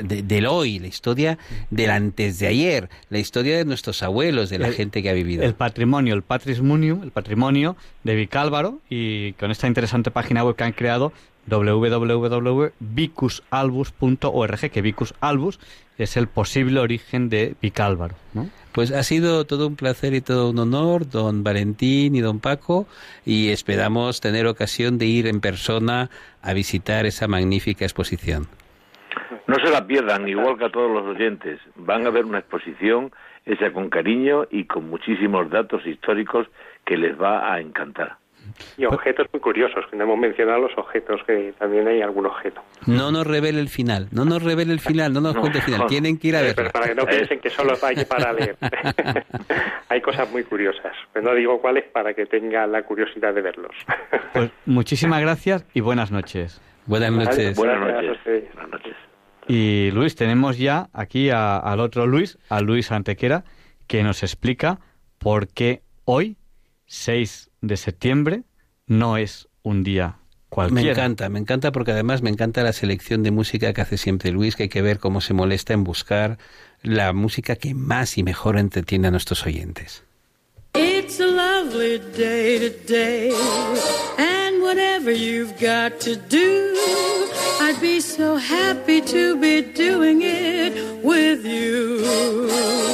del hoy, la historia del antes de ayer, la historia de nuestros abuelos, de la gente que ha vivido. El patrimonio, el patrimonio, el patrimonio de Vicálvaro y con esta interesante página web que han creado www.vicusalbus.org, que Vicus albus es el posible origen de Vicálvaro, ¿no? Pues ha sido todo un placer y todo un honor, don Valentín y don Paco, y esperamos tener ocasión de ir en persona a visitar esa magnífica exposición. No se la pierdan, igual que a todos los oyentes. Van a ver una exposición hecha con cariño y con muchísimos datos históricos que les va a encantar. Y objetos muy curiosos, que no hemos mencionado los objetos, que también hay algún objeto. No nos revele el final, no nos revele el final, no nos cuente el final, tienen que ir a verlo. Pero para que no piensen que solo hay para leer. hay cosas muy curiosas, pero no digo cuáles para que tengan la curiosidad de verlos. pues muchísimas gracias y buenas noches. Buenas noches. Buenas noches. Buenas noches. Y Luis, tenemos ya aquí al otro Luis, a Luis Antequera, que nos explica por qué hoy 6 de septiembre no es un día cualquiera. Me encanta, me encanta porque además me encanta la selección de música que hace siempre Luis, que hay que ver cómo se molesta en buscar la música que más y mejor entretiene a nuestros oyentes. It's a lovely day today, and whatever you've got to do, I'd be so happy to be doing it with you.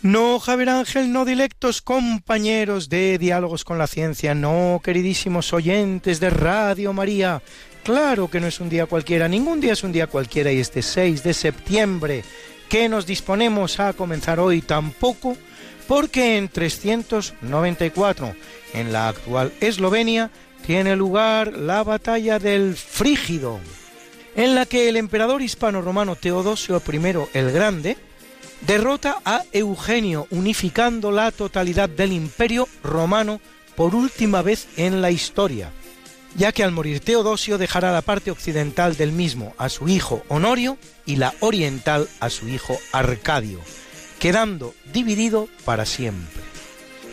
No, Javier Ángel, no dilectos compañeros de Diálogos con la Ciencia, no, queridísimos oyentes de Radio María. Claro que no es un día cualquiera, ningún día es un día cualquiera y este 6 de septiembre que nos disponemos a comenzar hoy tampoco, porque en 394, en la actual Eslovenia, tiene lugar la batalla del Frígido, en la que el emperador hispano-romano Teodosio I el Grande, derrota a Eugenio, unificando la totalidad del imperio romano por última vez en la historia, ya que al morir Teodosio dejará la parte occidental del mismo a su hijo Honorio y la oriental a su hijo Arcadio, quedando dividido para siempre.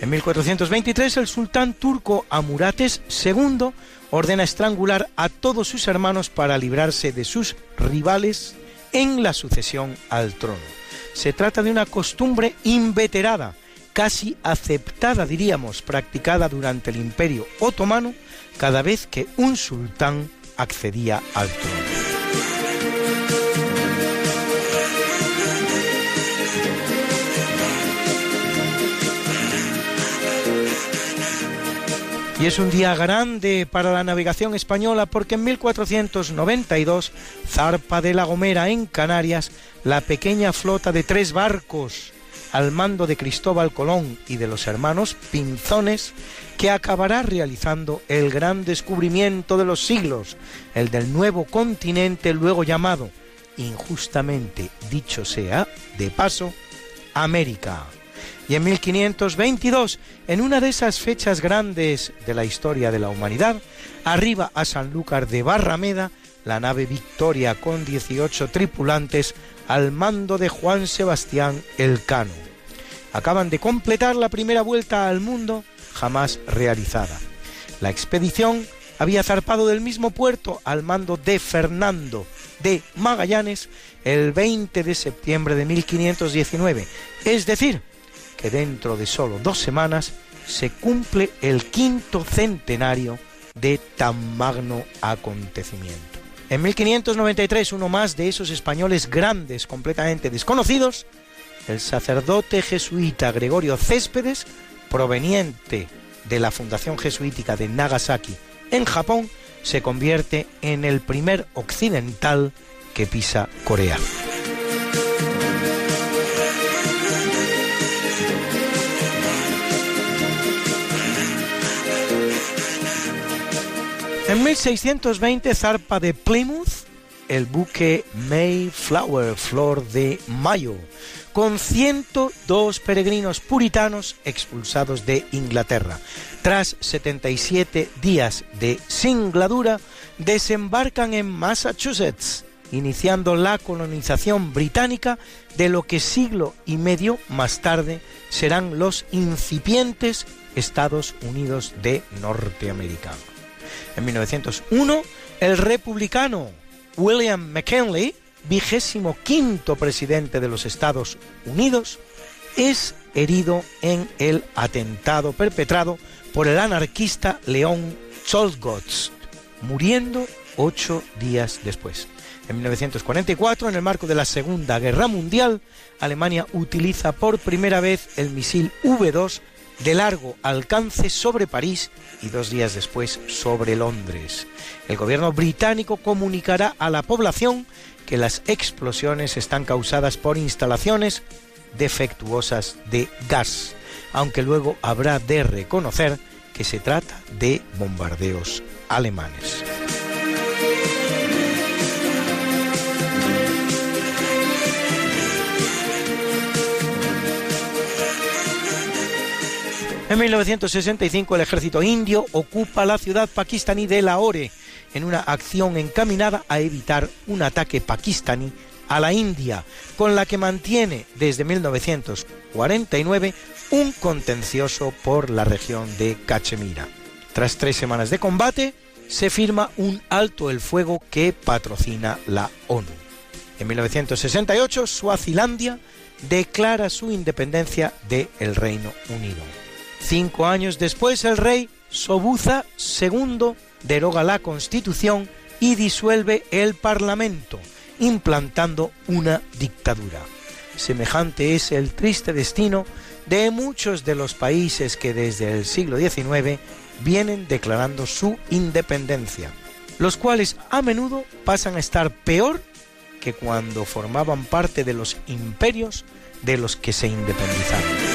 En 1423 el sultán turco Amurates II ordena estrangular a todos sus hermanos para librarse de sus rivales en la sucesión al trono. Se trata de una costumbre inveterada, casi aceptada, diríamos, practicada durante el Imperio Otomano cada vez que un sultán accedía al trono. Y es un día grande para la navegación española porque en 1492 zarpa de La Gomera en Canarias la pequeña flota de tres barcos al mando de Cristóbal Colón y de los hermanos Pinzones, que acabará realizando el gran descubrimiento de los siglos, el del nuevo continente luego llamado, injustamente dicho sea, de paso, América. Y en 1522, en una de esas fechas grandes de la historia de la humanidad, arriba a Sanlúcar de Barrameda la nave Victoria con 18 tripulantes al mando de Juan Sebastián Elcano. Acaban de completar la primera vuelta al mundo jamás realizada. La expedición había zarpado del mismo puerto al mando de Fernando de Magallanes el 20 de septiembre de 1519, es decir, dentro de solo dos semanas se cumple el quinto centenario de tan magno acontecimiento. En 1593, uno más de esos españoles grandes, completamente desconocidos, el sacerdote jesuita Gregorio Céspedes, proveniente de la Fundación Jesuítica de Nagasaki en Japón, se convierte en el primer occidental que pisa Corea. 1620 zarpa de Plymouth el buque Mayflower, Flor de Mayo, con 102 peregrinos puritanos expulsados de Inglaterra. Tras 77 días de singladura, desembarcan en Massachusetts, iniciando la colonización británica de lo que siglo y medio más tarde serán los incipientes Estados Unidos de Norteamérica. En 1901, el republicano William McKinley, vigésimo quinto presidente de los Estados Unidos, es herido en el atentado perpetrado por el anarquista León Czolgosz, muriendo ocho días después. En 1944, en el marco de la Segunda Guerra Mundial, Alemania utiliza por primera vez el misil V2 de largo alcance sobre París y dos días después sobre Londres. El gobierno británico comunicará a la población que las explosiones están causadas por instalaciones defectuosas de gas, aunque luego habrá de reconocer que se trata de bombardeos alemanes. En 1965 el ejército indio ocupa la ciudad pakistaní de Lahore en una acción encaminada a evitar un ataque pakistaní a la India, con la que mantiene desde 1949 un contencioso por la región de Cachemira. Tras tres semanas de combate, se firma un alto el fuego que patrocina la ONU. En 1968, Suazilandia declara su independencia del Reino Unido. Cinco años después, el rey Sobuza II deroga la Constitución y disuelve el Parlamento, implantando una dictadura. Semejante es el triste destino de muchos de los países que desde el siglo XIX vienen declarando su independencia, los cuales a menudo pasan a estar peor que cuando formaban parte de los imperios de los que se independizaron.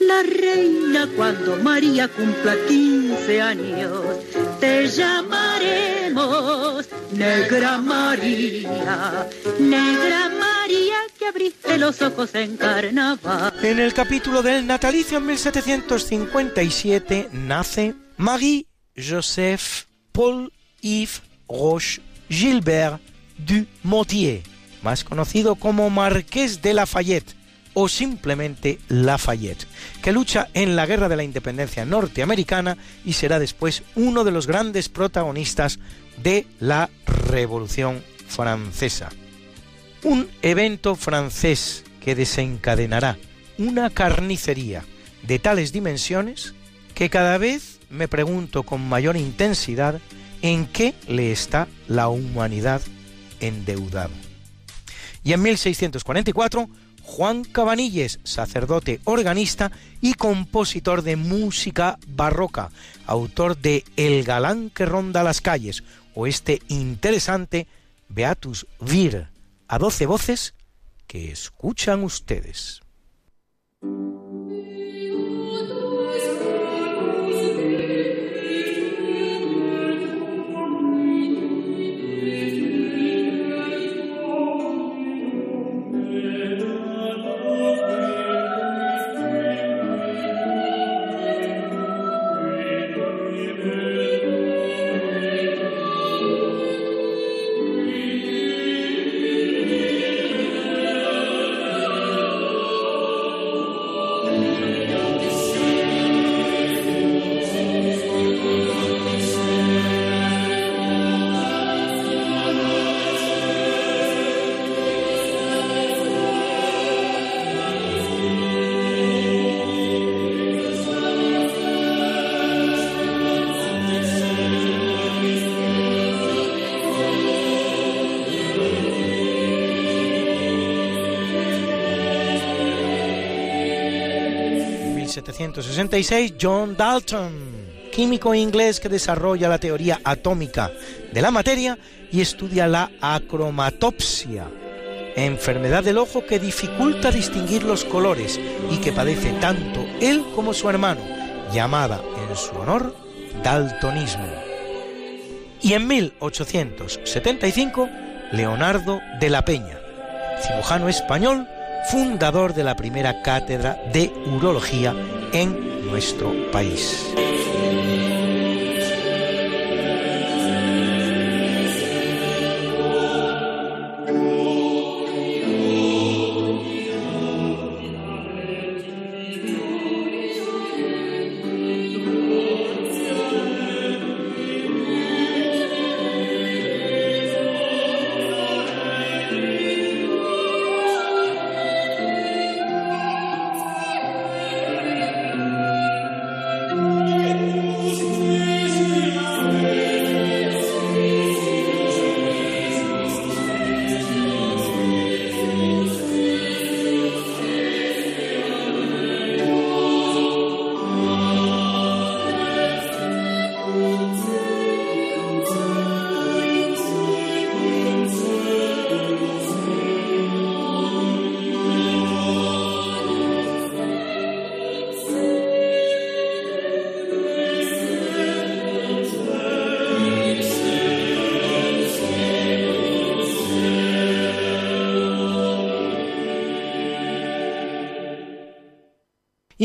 la reina cuando María cumpla 15 años. Te llamaremos Negra María, Negra María que abriste los ojos en carnaval. En el capítulo del natalicio en 1757 nace Marie Joseph Paul Yves Roche Gilbert du Motier, más conocido como Marqués de Lafayette o simplemente Lafayette, que lucha en la Guerra de la Independencia norteamericana y será después uno de los grandes protagonistas de la Revolución Francesa. Un evento francés que desencadenará una carnicería de tales dimensiones que cada vez me pregunto con mayor intensidad en qué le está la humanidad endeudada. Y en 1644 Juan Cabanilles, sacerdote organista y compositor de música barroca, autor de El galán que ronda las calles o este interesante Beatus Vir a doce voces que escuchan ustedes. 1766, John Dalton, químico inglés que desarrolla la teoría atómica de la materia y estudia la acromatopsia, enfermedad del ojo que dificulta distinguir los colores y que padece tanto él como su hermano, llamada en su honor daltonismo. Y en 1875, Leonardo de la Peña, cirujano español, fundador de la primera cátedra de urología en nuestro país.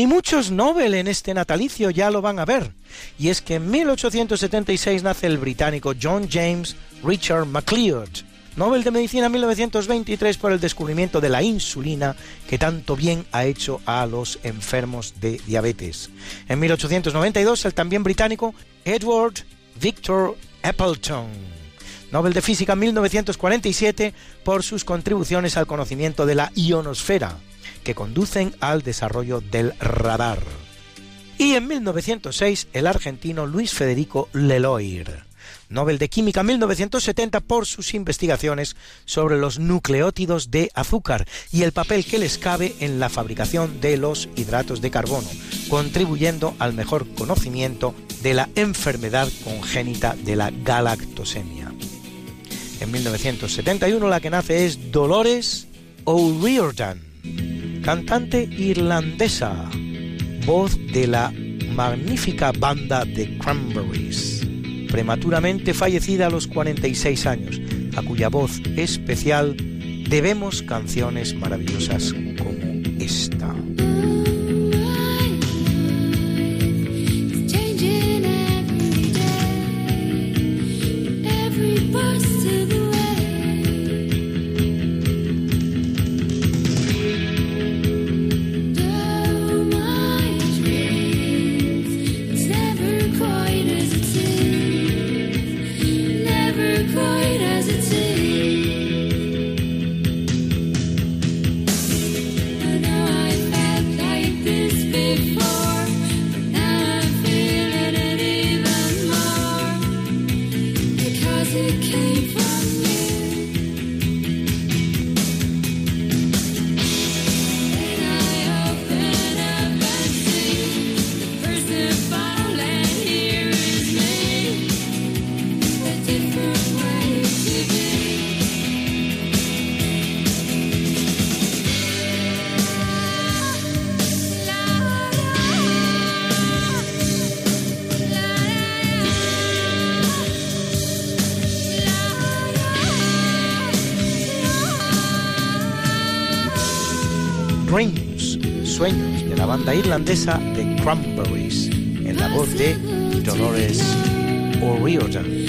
Y muchos Nobel en este natalicio ya lo van a ver. Y es que en 1876 nace el británico John James Richard MacLeod, Nobel de Medicina 1923 por el descubrimiento de la insulina que tanto bien ha hecho a los enfermos de diabetes. En 1892 el también británico Edward Victor Appleton. Nobel de Física 1947 por sus contribuciones al conocimiento de la ionosfera, que conducen al desarrollo del radar. Y en 1906 el argentino Luis Federico Leloir. Nobel de Química 1970 por sus investigaciones sobre los nucleótidos de azúcar y el papel que les cabe en la fabricación de los hidratos de carbono, contribuyendo al mejor conocimiento de la enfermedad congénita de la galactosemia. En 1971 la que nace es Dolores O'Riordan, cantante irlandesa, voz de la magnífica banda de Cranberries prematuramente fallecida a los 46 años, a cuya voz especial debemos canciones maravillosas como esta. Irlandesa de Cranberries, en la voz de Dolores O'Riordan.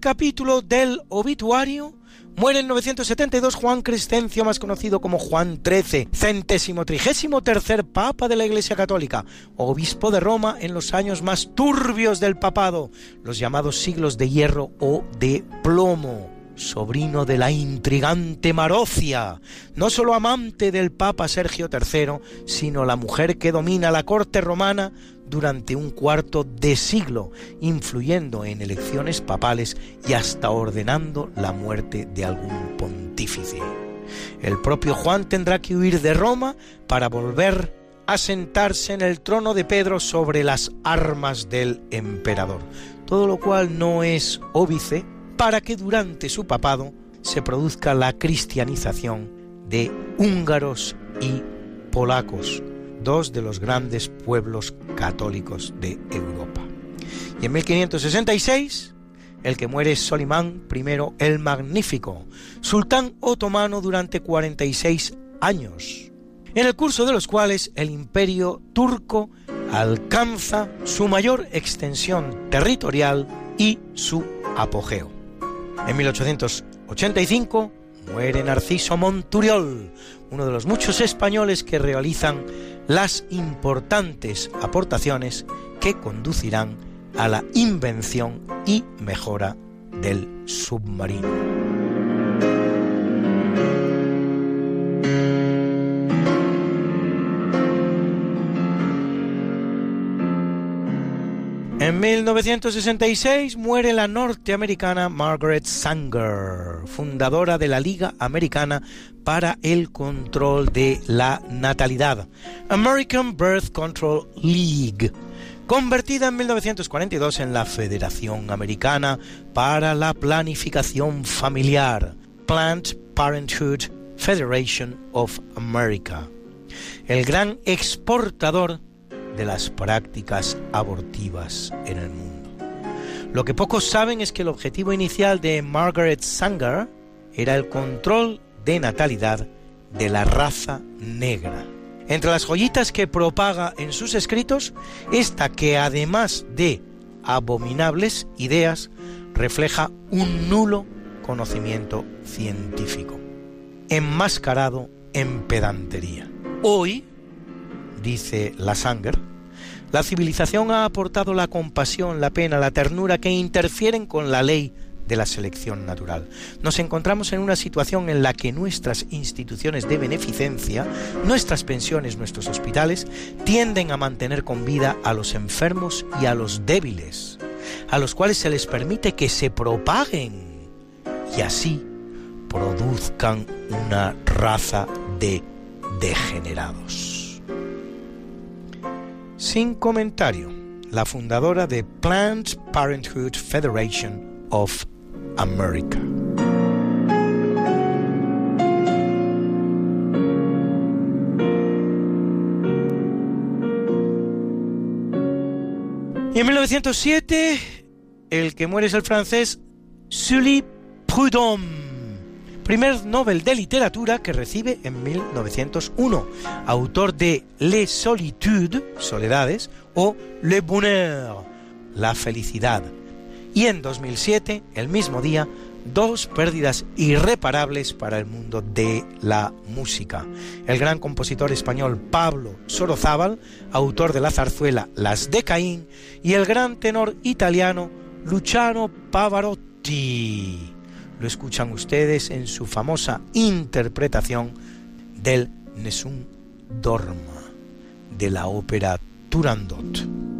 Capítulo del obituario muere en 972 Juan Crescencio, más conocido como Juan XIII, centésimo trigésimo tercer papa de la Iglesia Católica, obispo de Roma en los años más turbios del papado, los llamados siglos de hierro o de plomo sobrino de la intrigante Marocia, no solo amante del Papa Sergio III, sino la mujer que domina la corte romana durante un cuarto de siglo, influyendo en elecciones papales y hasta ordenando la muerte de algún pontífice. El propio Juan tendrá que huir de Roma para volver a sentarse en el trono de Pedro sobre las armas del emperador, todo lo cual no es óbice para que durante su papado se produzca la cristianización de húngaros y polacos, dos de los grandes pueblos católicos de Europa. Y en 1566, el que muere es Solimán I el Magnífico, sultán otomano durante 46 años, en el curso de los cuales el imperio turco alcanza su mayor extensión territorial y su apogeo. En 1885 muere Narciso Monturiol, uno de los muchos españoles que realizan las importantes aportaciones que conducirán a la invención y mejora del submarino. En 1966 muere la norteamericana Margaret Sanger, fundadora de la Liga Americana para el Control de la Natalidad, American Birth Control League, convertida en 1942 en la Federación Americana para la Planificación Familiar, Planned Parenthood Federation of America, el gran exportador de las prácticas abortivas en el mundo. Lo que pocos saben es que el objetivo inicial de Margaret Sanger era el control de natalidad de la raza negra. Entre las joyitas que propaga en sus escritos, esta que además de abominables ideas, refleja un nulo conocimiento científico, enmascarado en pedantería. Hoy, dice la Sanger, la civilización ha aportado la compasión, la pena, la ternura que interfieren con la ley de la selección natural. Nos encontramos en una situación en la que nuestras instituciones de beneficencia, nuestras pensiones, nuestros hospitales, tienden a mantener con vida a los enfermos y a los débiles, a los cuales se les permite que se propaguen y así produzcan una raza de degenerados. Sin comentario, la fundadora de Planned Parenthood Federation of America. Y en 1907, el que muere es el francés Sully Prudhomme primer Nobel de Literatura que recibe en 1901, autor de Les Solitudes, Soledades, o Le Bonheur, La Felicidad. Y en 2007, el mismo día, dos pérdidas irreparables para el mundo de la música. El gran compositor español Pablo Sorozábal, autor de la zarzuela Las de Caín, y el gran tenor italiano Luciano Pavarotti lo escuchan ustedes en su famosa interpretación del Nessun Dorma de la ópera Turandot.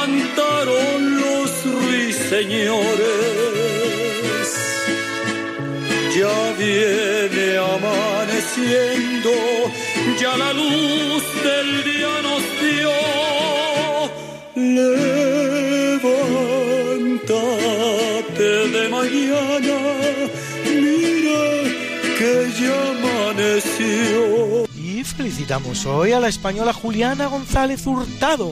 cantaron los ruiseñores. Ya viene amaneciendo ya la luz del día nos dio. Levántate de mañana, mira que ya amaneció. Y felicitamos hoy a la española Juliana González Hurtado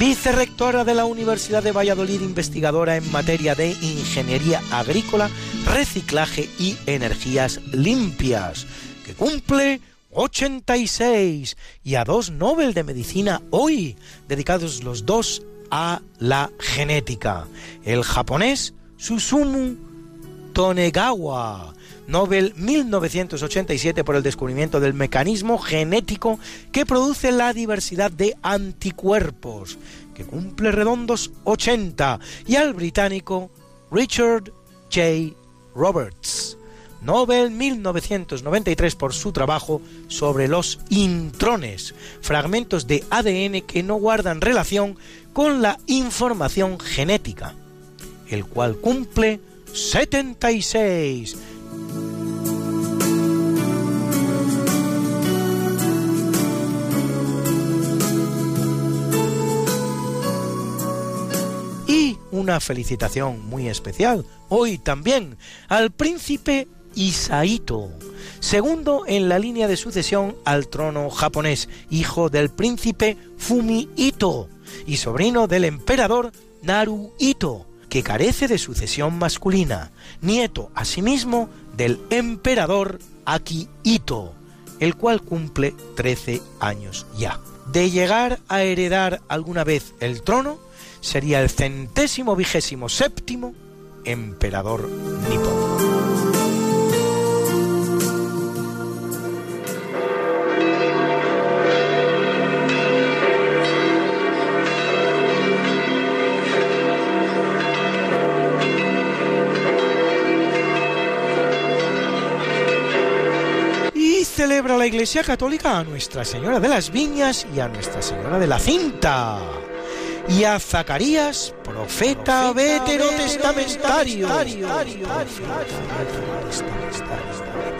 vicerrectora de la Universidad de Valladolid, investigadora en materia de ingeniería agrícola, reciclaje y energías limpias, que cumple 86 y a dos Nobel de Medicina hoy, dedicados los dos a la genética. El japonés Susumu Tonegawa, Nobel 1987 por el descubrimiento del mecanismo genético que produce la diversidad de anticuerpos, que cumple redondos 80, y al británico Richard J. Roberts, Nobel 1993 por su trabajo sobre los intrones, fragmentos de ADN que no guardan relación con la información genética, el cual cumple 76. Y una felicitación muy especial, hoy también, al príncipe Isaito, segundo en la línea de sucesión al trono japonés, hijo del príncipe Fumihito y sobrino del emperador Naruhito, que carece de sucesión masculina, nieto asimismo del emperador Akihito, el cual cumple 13 años ya. De llegar a heredar alguna vez el trono, sería el centésimo vigésimo séptimo emperador nipón. Celebra la Iglesia Católica a Nuestra Señora de las Viñas y a Nuestra Señora de la Cinta. Y a Zacarías, profeta, veterotestamentario.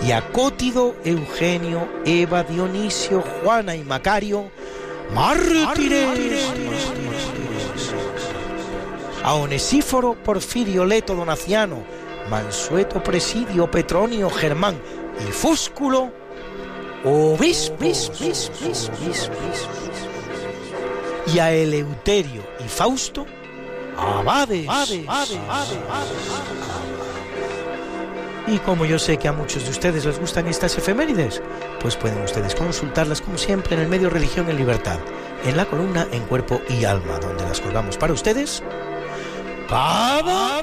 Y a Cótido, Eugenio, Eva, Dionisio, Juana y Macario, mártires. A Onesíforo, Porfirio, Leto, Donaciano, Mansueto, Presidio, Petronio, Germán y Fúsculo, obispos. Y a Eleuterio y Fausto, abades. Y como yo sé que a muchos de ustedes les gustan estas efemérides, pues pueden ustedes consultarlas como siempre en el medio Religión en Libertad, en la columna En Cuerpo y Alma, donde las colgamos para ustedes. Cada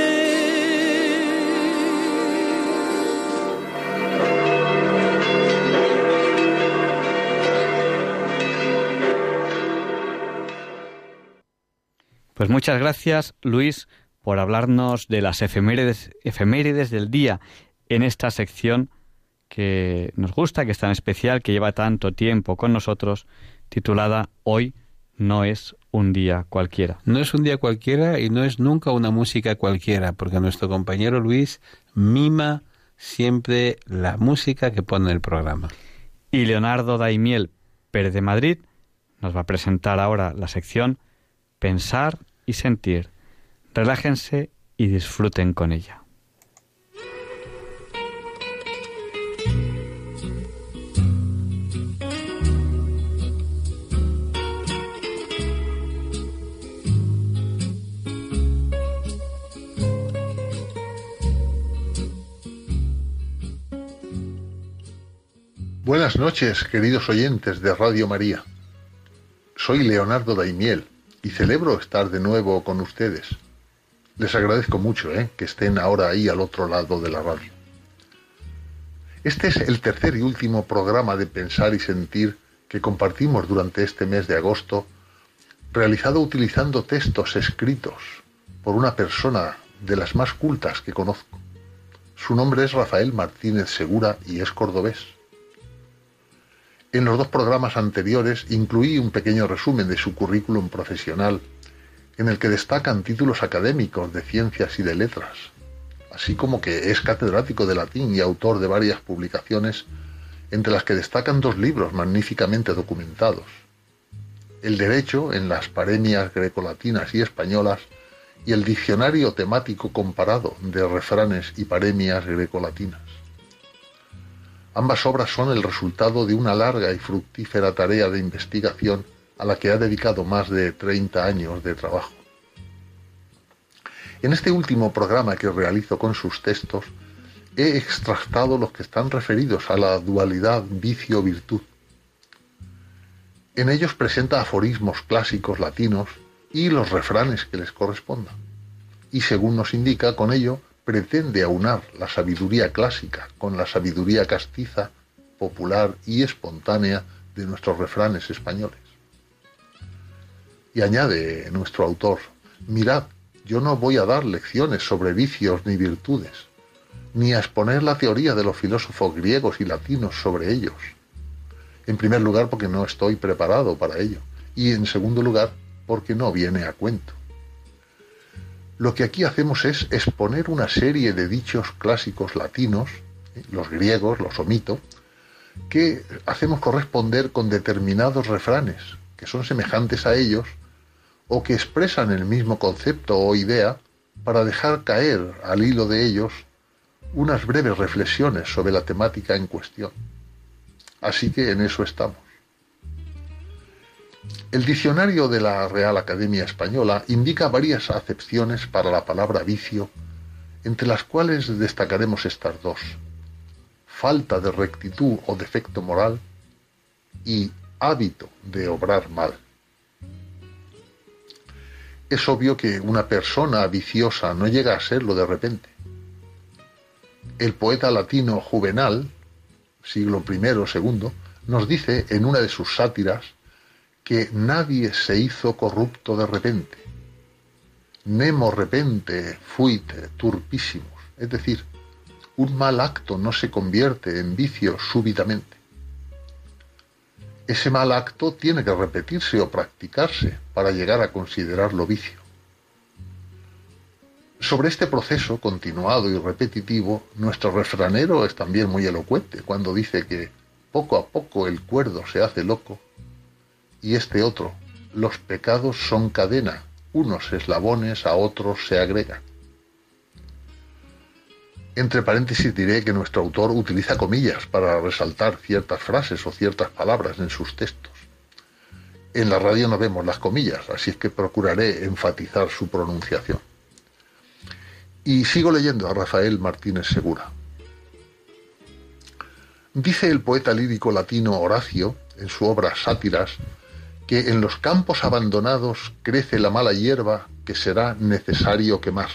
Pues muchas gracias, Luis, por hablarnos de las efemérides, efemérides del día en esta sección que nos gusta, que es tan especial, que lleva tanto tiempo con nosotros, titulada Hoy no es un día cualquiera. No es un día cualquiera y no es nunca una música cualquiera, porque nuestro compañero Luis mima siempre la música que pone en el programa. Y Leonardo Daimiel Pérez de Madrid nos va a presentar ahora la sección Pensar y sentir. Relájense y disfruten con ella. Buenas noches, queridos oyentes de Radio María. Soy Leonardo Daimiel y celebro estar de nuevo con ustedes. Les agradezco mucho ¿eh? que estén ahora ahí al otro lado de la radio. Este es el tercer y último programa de Pensar y Sentir que compartimos durante este mes de agosto, realizado utilizando textos escritos por una persona de las más cultas que conozco. Su nombre es Rafael Martínez Segura y es cordobés. En los dos programas anteriores incluí un pequeño resumen de su currículum profesional, en el que destacan títulos académicos de ciencias y de letras, así como que es catedrático de latín y autor de varias publicaciones, entre las que destacan dos libros magníficamente documentados. El Derecho en las paremias grecolatinas y españolas y el Diccionario temático comparado de refranes y paremias grecolatinas. Ambas obras son el resultado de una larga y fructífera tarea de investigación a la que ha dedicado más de 30 años de trabajo. En este último programa que realizo con sus textos, he extractado los que están referidos a la dualidad vicio-virtud. En ellos presenta aforismos clásicos latinos y los refranes que les correspondan. Y según nos indica, con ello pretende aunar la sabiduría clásica con la sabiduría castiza, popular y espontánea de nuestros refranes españoles. Y añade nuestro autor, mirad, yo no voy a dar lecciones sobre vicios ni virtudes, ni a exponer la teoría de los filósofos griegos y latinos sobre ellos. En primer lugar, porque no estoy preparado para ello, y en segundo lugar, porque no viene a cuento. Lo que aquí hacemos es exponer una serie de dichos clásicos latinos, ¿eh? los griegos, los omito, que hacemos corresponder con determinados refranes, que son semejantes a ellos, o que expresan el mismo concepto o idea, para dejar caer al hilo de ellos unas breves reflexiones sobre la temática en cuestión. Así que en eso estamos. El diccionario de la Real Academia Española indica varias acepciones para la palabra vicio, entre las cuales destacaremos estas dos. Falta de rectitud o defecto moral y hábito de obrar mal. Es obvio que una persona viciosa no llega a serlo de repente. El poeta latino Juvenal, siglo I o II, nos dice en una de sus sátiras que nadie se hizo corrupto de repente. Nemo repente fuit turpísimos. Es decir, un mal acto no se convierte en vicio súbitamente. Ese mal acto tiene que repetirse o practicarse para llegar a considerarlo vicio. Sobre este proceso continuado y repetitivo, nuestro refranero es también muy elocuente cuando dice que poco a poco el cuerdo se hace loco y este otro, los pecados son cadena, unos eslabones a otros se agregan. Entre paréntesis diré que nuestro autor utiliza comillas para resaltar ciertas frases o ciertas palabras en sus textos. En la radio no vemos las comillas, así es que procuraré enfatizar su pronunciación. Y sigo leyendo a Rafael Martínez Segura. Dice el poeta lírico latino Horacio, en su obra Sátiras, que en los campos abandonados crece la mala hierba que será necesario quemar.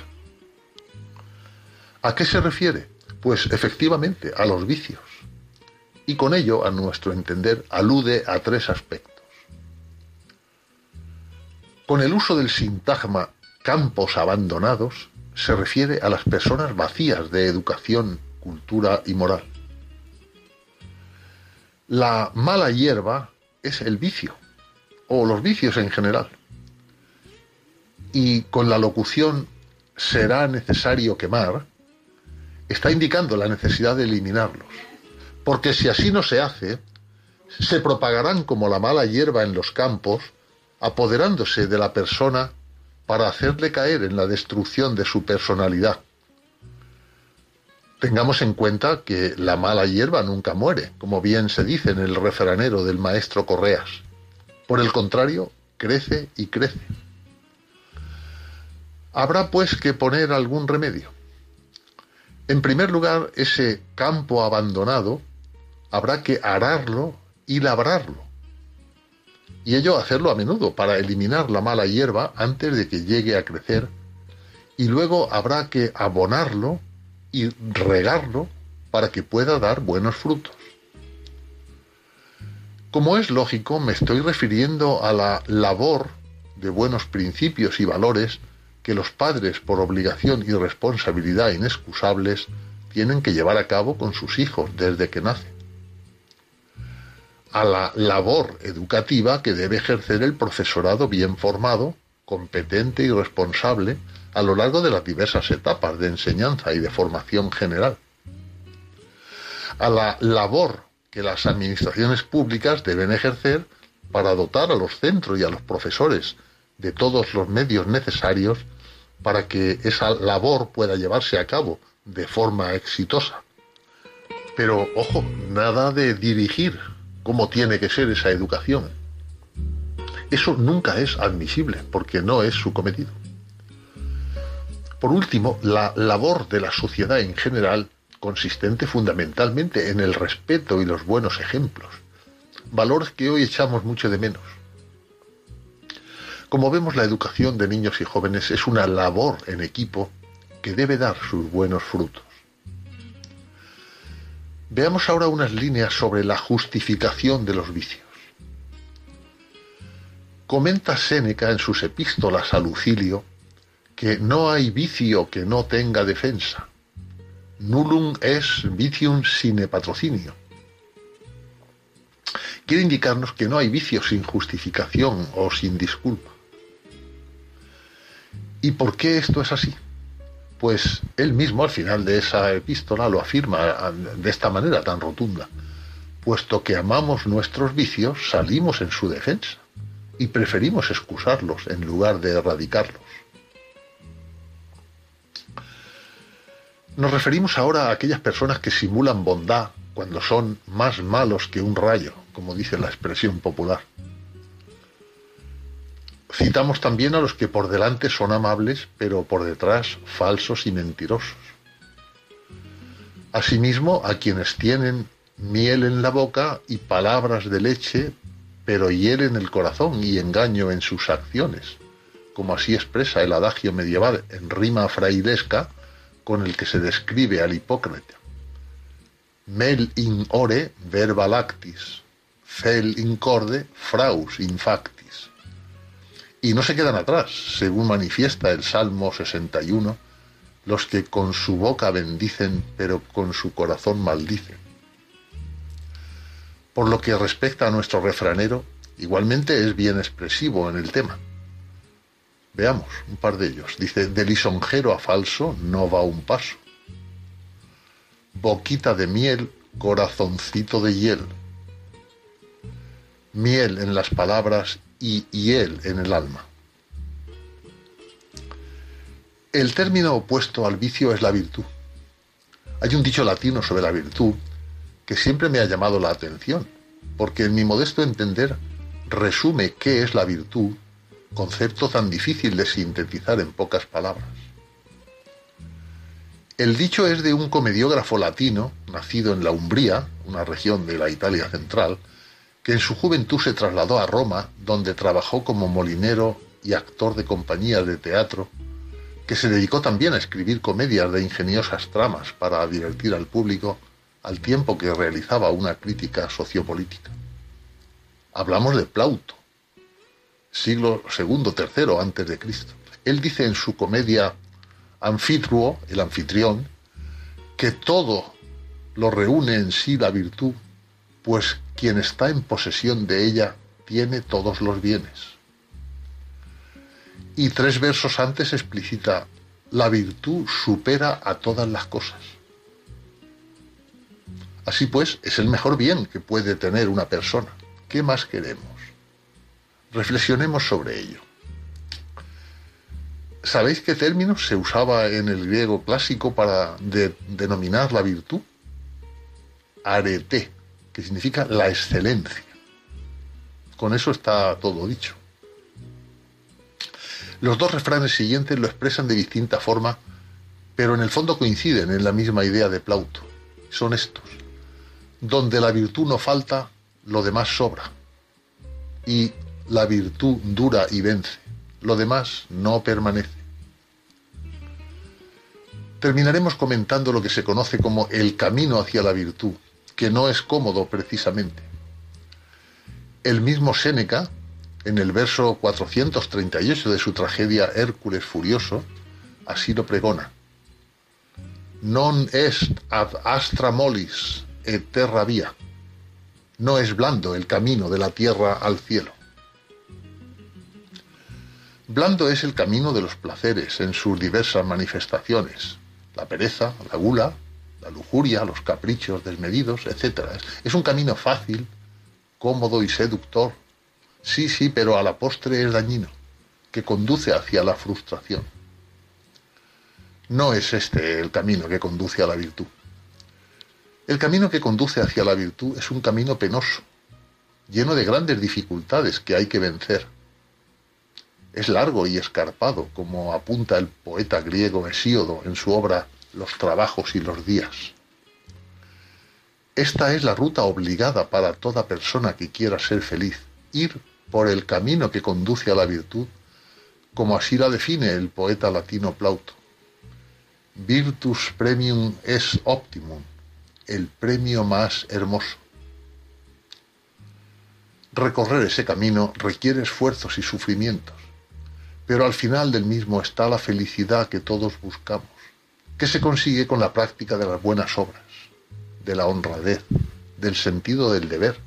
¿A qué se refiere? Pues efectivamente a los vicios. Y con ello, a nuestro entender, alude a tres aspectos. Con el uso del sintagma campos abandonados, se refiere a las personas vacías de educación, cultura y moral. La mala hierba es el vicio, o los vicios en general. Y con la locución será necesario quemar, está indicando la necesidad de eliminarlos. Porque si así no se hace, se propagarán como la mala hierba en los campos, apoderándose de la persona para hacerle caer en la destrucción de su personalidad. Tengamos en cuenta que la mala hierba nunca muere, como bien se dice en el refranero del maestro Correas. Por el contrario, crece y crece. Habrá pues que poner algún remedio. En primer lugar, ese campo abandonado habrá que ararlo y labrarlo y ello hacerlo a menudo para eliminar la mala hierba antes de que llegue a crecer y luego habrá que abonarlo y regarlo para que pueda dar buenos frutos. Como es lógico, me estoy refiriendo a la labor de buenos principios y valores que los padres, por obligación y responsabilidad inexcusables, tienen que llevar a cabo con sus hijos desde que nacen a la labor educativa que debe ejercer el profesorado bien formado, competente y responsable a lo largo de las diversas etapas de enseñanza y de formación general. A la labor que las administraciones públicas deben ejercer para dotar a los centros y a los profesores de todos los medios necesarios para que esa labor pueda llevarse a cabo de forma exitosa. Pero, ojo, nada de dirigir cómo tiene que ser esa educación. Eso nunca es admisible porque no es su cometido. Por último, la labor de la sociedad en general, consistente fundamentalmente en el respeto y los buenos ejemplos, valores que hoy echamos mucho de menos. Como vemos, la educación de niños y jóvenes es una labor en equipo que debe dar sus buenos frutos. Veamos ahora unas líneas sobre la justificación de los vicios. Comenta Séneca en sus epístolas a Lucilio que no hay vicio que no tenga defensa. Nullum es vicium sine patrocinio. Quiere indicarnos que no hay vicio sin justificación o sin disculpa. ¿Y por qué esto es así? Pues él mismo al final de esa epístola lo afirma de esta manera tan rotunda. Puesto que amamos nuestros vicios, salimos en su defensa y preferimos excusarlos en lugar de erradicarlos. Nos referimos ahora a aquellas personas que simulan bondad cuando son más malos que un rayo, como dice la expresión popular. Citamos también a los que por delante son amables, pero por detrás falsos y mentirosos. Asimismo, a quienes tienen miel en la boca y palabras de leche, pero hieren el corazón y engaño en sus acciones, como así expresa el adagio medieval en rima frailesca con el que se describe al hipócrita. Mel in ore verba lactis, fel incorde fraus infactis. Y no se quedan atrás, según manifiesta el Salmo 61, los que con su boca bendicen, pero con su corazón maldicen. Por lo que respecta a nuestro refranero, igualmente es bien expresivo en el tema. Veamos un par de ellos. Dice, de lisonjero a falso no va un paso. Boquita de miel, corazoncito de hiel. Miel en las palabras y hiel en el alma. El término opuesto al vicio es la virtud. Hay un dicho latino sobre la virtud que siempre me ha llamado la atención, porque en mi modesto entender resume qué es la virtud, concepto tan difícil de sintetizar en pocas palabras. El dicho es de un comediógrafo latino, nacido en la Umbría, una región de la Italia central, que en su juventud se trasladó a Roma, donde trabajó como molinero y actor de compañías de teatro, que se dedicó también a escribir comedias de ingeniosas tramas para divertir al público al tiempo que realizaba una crítica sociopolítica. Hablamos de Plauto, siglo segundo, tercero antes de Cristo. Él dice en su comedia Anfitruo, el anfitrión, que todo lo reúne en sí la virtud, pues quien está en posesión de ella tiene todos los bienes. Y tres versos antes explicita, la virtud supera a todas las cosas. Así pues, es el mejor bien que puede tener una persona. ¿Qué más queremos? Reflexionemos sobre ello. ¿Sabéis qué término se usaba en el griego clásico para denominar la virtud? Arete, que significa la excelencia. Con eso está todo dicho. Los dos refranes siguientes lo expresan de distinta forma, pero en el fondo coinciden en la misma idea de Plauto. Son estos. Donde la virtud no falta, lo demás sobra. Y la virtud dura y vence. Lo demás no permanece. Terminaremos comentando lo que se conoce como el camino hacia la virtud, que no es cómodo precisamente. El mismo Séneca, en el verso 438 de su tragedia Hércules Furioso, así lo pregona. Non est ad astra molis et terra via no es blando el camino de la tierra al cielo. Blando es el camino de los placeres en sus diversas manifestaciones, la pereza, la gula, la lujuria, los caprichos desmedidos, etc. Es un camino fácil, cómodo y seductor. Sí, sí, pero a la postre es dañino, que conduce hacia la frustración. No es este el camino que conduce a la virtud. El camino que conduce hacia la virtud es un camino penoso, lleno de grandes dificultades que hay que vencer. Es largo y escarpado, como apunta el poeta griego Hesíodo en su obra Los trabajos y los días. Esta es la ruta obligada para toda persona que quiera ser feliz, ir por el camino que conduce a la virtud, como así la define el poeta latino Plauto. Virtus premium es optimum, el premio más hermoso. Recorrer ese camino requiere esfuerzos y sufrimientos, pero al final del mismo está la felicidad que todos buscamos, que se consigue con la práctica de las buenas obras, de la honradez, del sentido del deber,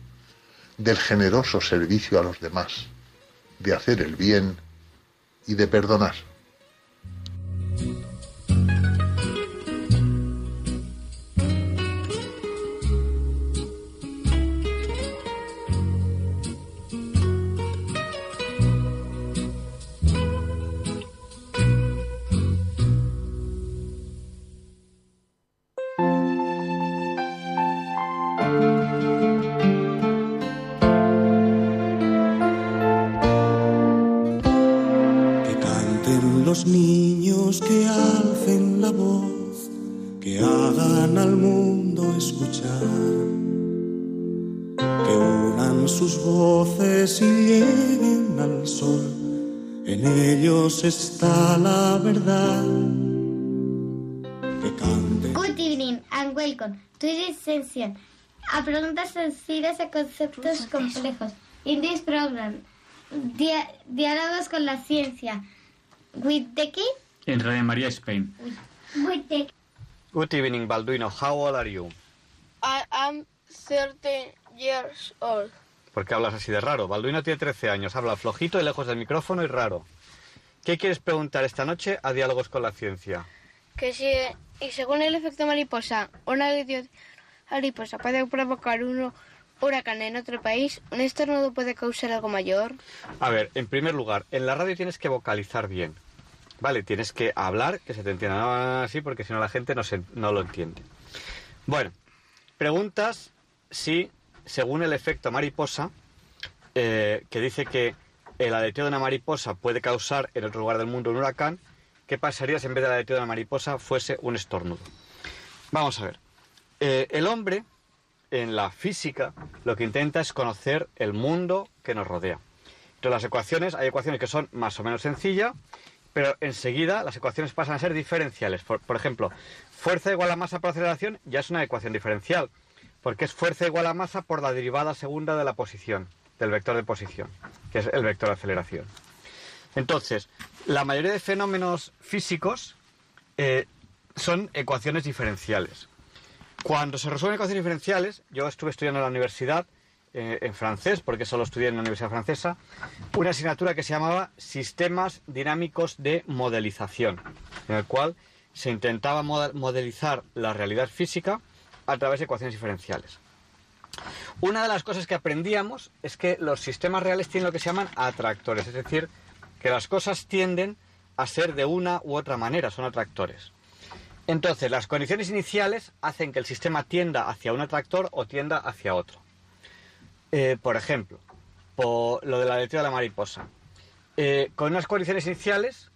del generoso servicio a los demás, de hacer el bien y de perdonar. Sencillas a conceptos complejos. In this program, dia- diálogos con la ciencia. With the key? En Radio María Spain. With the Good evening, Balduino. How old are you? I am 30 years old. ¿Por qué hablas así de raro? Balduino tiene 13 años, habla flojito y lejos del micrófono y raro. ¿Qué quieres preguntar esta noche a Diálogos con la Ciencia? Que si, y según el efecto mariposa, una mariposa puede provocar un huracán en otro país, ¿un estornudo puede causar algo mayor? A ver, en primer lugar, en la radio tienes que vocalizar bien. Vale, tienes que hablar, que se te entienda así, porque si no la gente no, se, no lo entiende. Bueno, preguntas si, según el efecto mariposa, eh, que dice que el aleteo de una mariposa puede causar en otro lugar del mundo un huracán, ¿qué pasaría si en vez del aleteo de una mariposa fuese un estornudo? Vamos a ver. Eh, el hombre, en la física, lo que intenta es conocer el mundo que nos rodea. Entonces, las ecuaciones, hay ecuaciones que son más o menos sencillas, pero enseguida las ecuaciones pasan a ser diferenciales. Por, ejemplo, fuerza igual a masa por aceleración ya es una ecuación diferencial, porque es fuerza igual a masa por la derivada segunda de la posición, del vector de posición, que es el vector de aceleración. Entonces, la mayoría de fenómenos físicos eh, son ecuaciones diferenciales. Cuando se resuelven ecuaciones diferenciales, yo estuve estudiando en la universidad, eh, en francés, porque solo estudié en la Universidad Francesa, una asignatura que se llamaba Sistemas Dinámicos de Modelización, en el cual se intentaba modelizar la realidad física a través de ecuaciones diferenciales. Una de las cosas que aprendíamos es que los sistemas reales tienen lo que se llaman atractores, es decir, que las cosas tienden a ser de una u otra manera, son atractores. Entonces, las condiciones iniciales hacen que el sistema tienda hacia un atractor o tienda hacia otro. Eh, por ejemplo, por lo de la de la mariposa. Eh, con unas condiciones iniciales,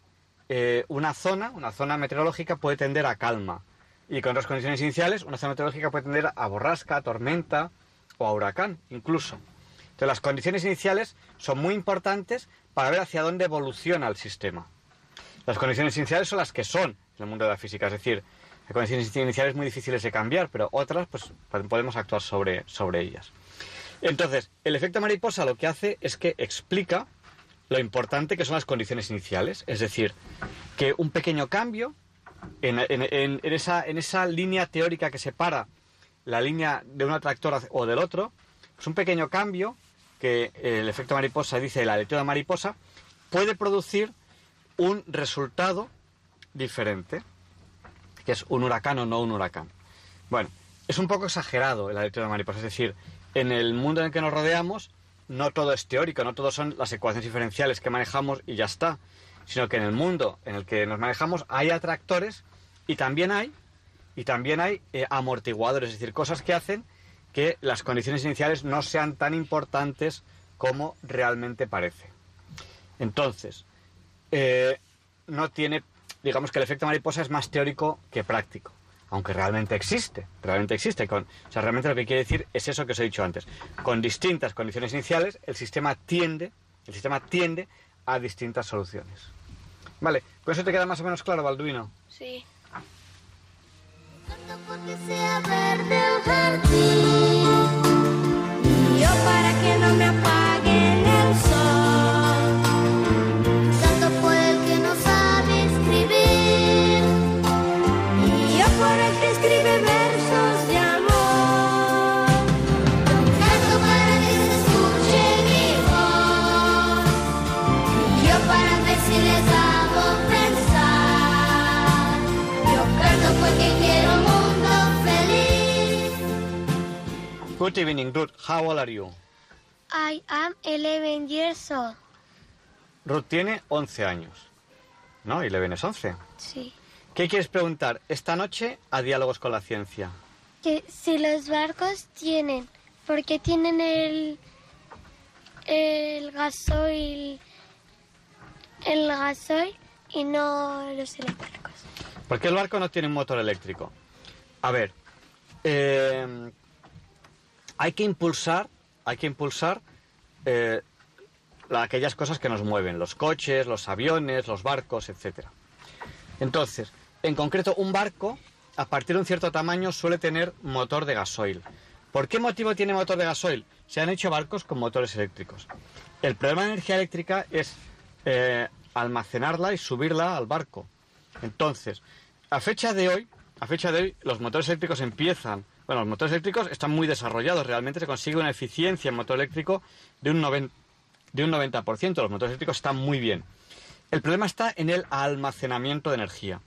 eh, una zona, una zona meteorológica puede tender a calma. Y con otras condiciones iniciales, una zona meteorológica puede tender a borrasca, a tormenta o a huracán, incluso. Entonces, las condiciones iniciales son muy importantes para ver hacia dónde evoluciona el sistema. Las condiciones iniciales son las que son en el mundo de la física, es decir, hay condiciones iniciales muy difíciles de cambiar, pero otras, pues podemos actuar sobre, sobre ellas. Entonces, el efecto mariposa lo que hace es que explica lo importante que son las condiciones iniciales, es decir, que un pequeño cambio en, en- esa, en esa línea teórica que separa la línea de un atractor o del otro, pues un pequeño cambio que el efecto mariposa dice el aleteo de mariposa puede producir un resultado diferente, que es un huracán o no un huracán. Bueno, es un poco exagerado el aleteo de mariposa, es decir, en el mundo en el que nos rodeamos no todo es teórico, no todo son las ecuaciones diferenciales que manejamos y ya está, sino que en el mundo en el que nos manejamos hay atractores y también hay y también hay eh, amortiguadores, es decir, cosas que hacen que las condiciones iniciales no sean tan importantes como realmente parece. Entonces, eh, no tiene, digamos que el efecto mariposa es más teórico que práctico. aunque realmente existe, realmente existe. Con, o sea, realmente lo que quiere decir es eso que os he dicho antes. Con distintas condiciones iniciales, el sistema tiende, el sistema tiende a distintas soluciones. Vale, ¿con eso te queda más o menos claro, Balduino? Sí. porque sea verde el jardín How old are you? I am 11 years old. Ruth tiene 11 años. ¿No? Y Leven es 11. Sí. ¿Qué quieres preguntar esta noche a Diálogos con la Ciencia? Que si los barcos tienen, ¿por qué tienen el, el gasoil, el gasoil y no los eléctricos? ¿Por qué el barco no tiene un motor eléctrico? A ver, eh, hay que impulsar, hay que impulsar eh, la- aquellas cosas que nos mueven, los coches, los aviones, los barcos, etcétera. Entonces, en concreto, un barco, a partir de un cierto tamaño, suele tener motor de gasoil. ¿Por qué motivo tiene motor de gasoil? Se han hecho barcos con motores eléctricos. El problema de energía eléctrica es eh, almacenarla y subirla al barco. Entonces, a fecha de hoy, a fecha de hoy, los motores eléctricos empiezan. Bueno, los motores eléctricos están muy desarrollados. Realmente se consigue una eficiencia en motor eléctrico de un 90%. De un 90%. Los motores eléctricos están muy bien. El problema está en el almacenamiento de energía.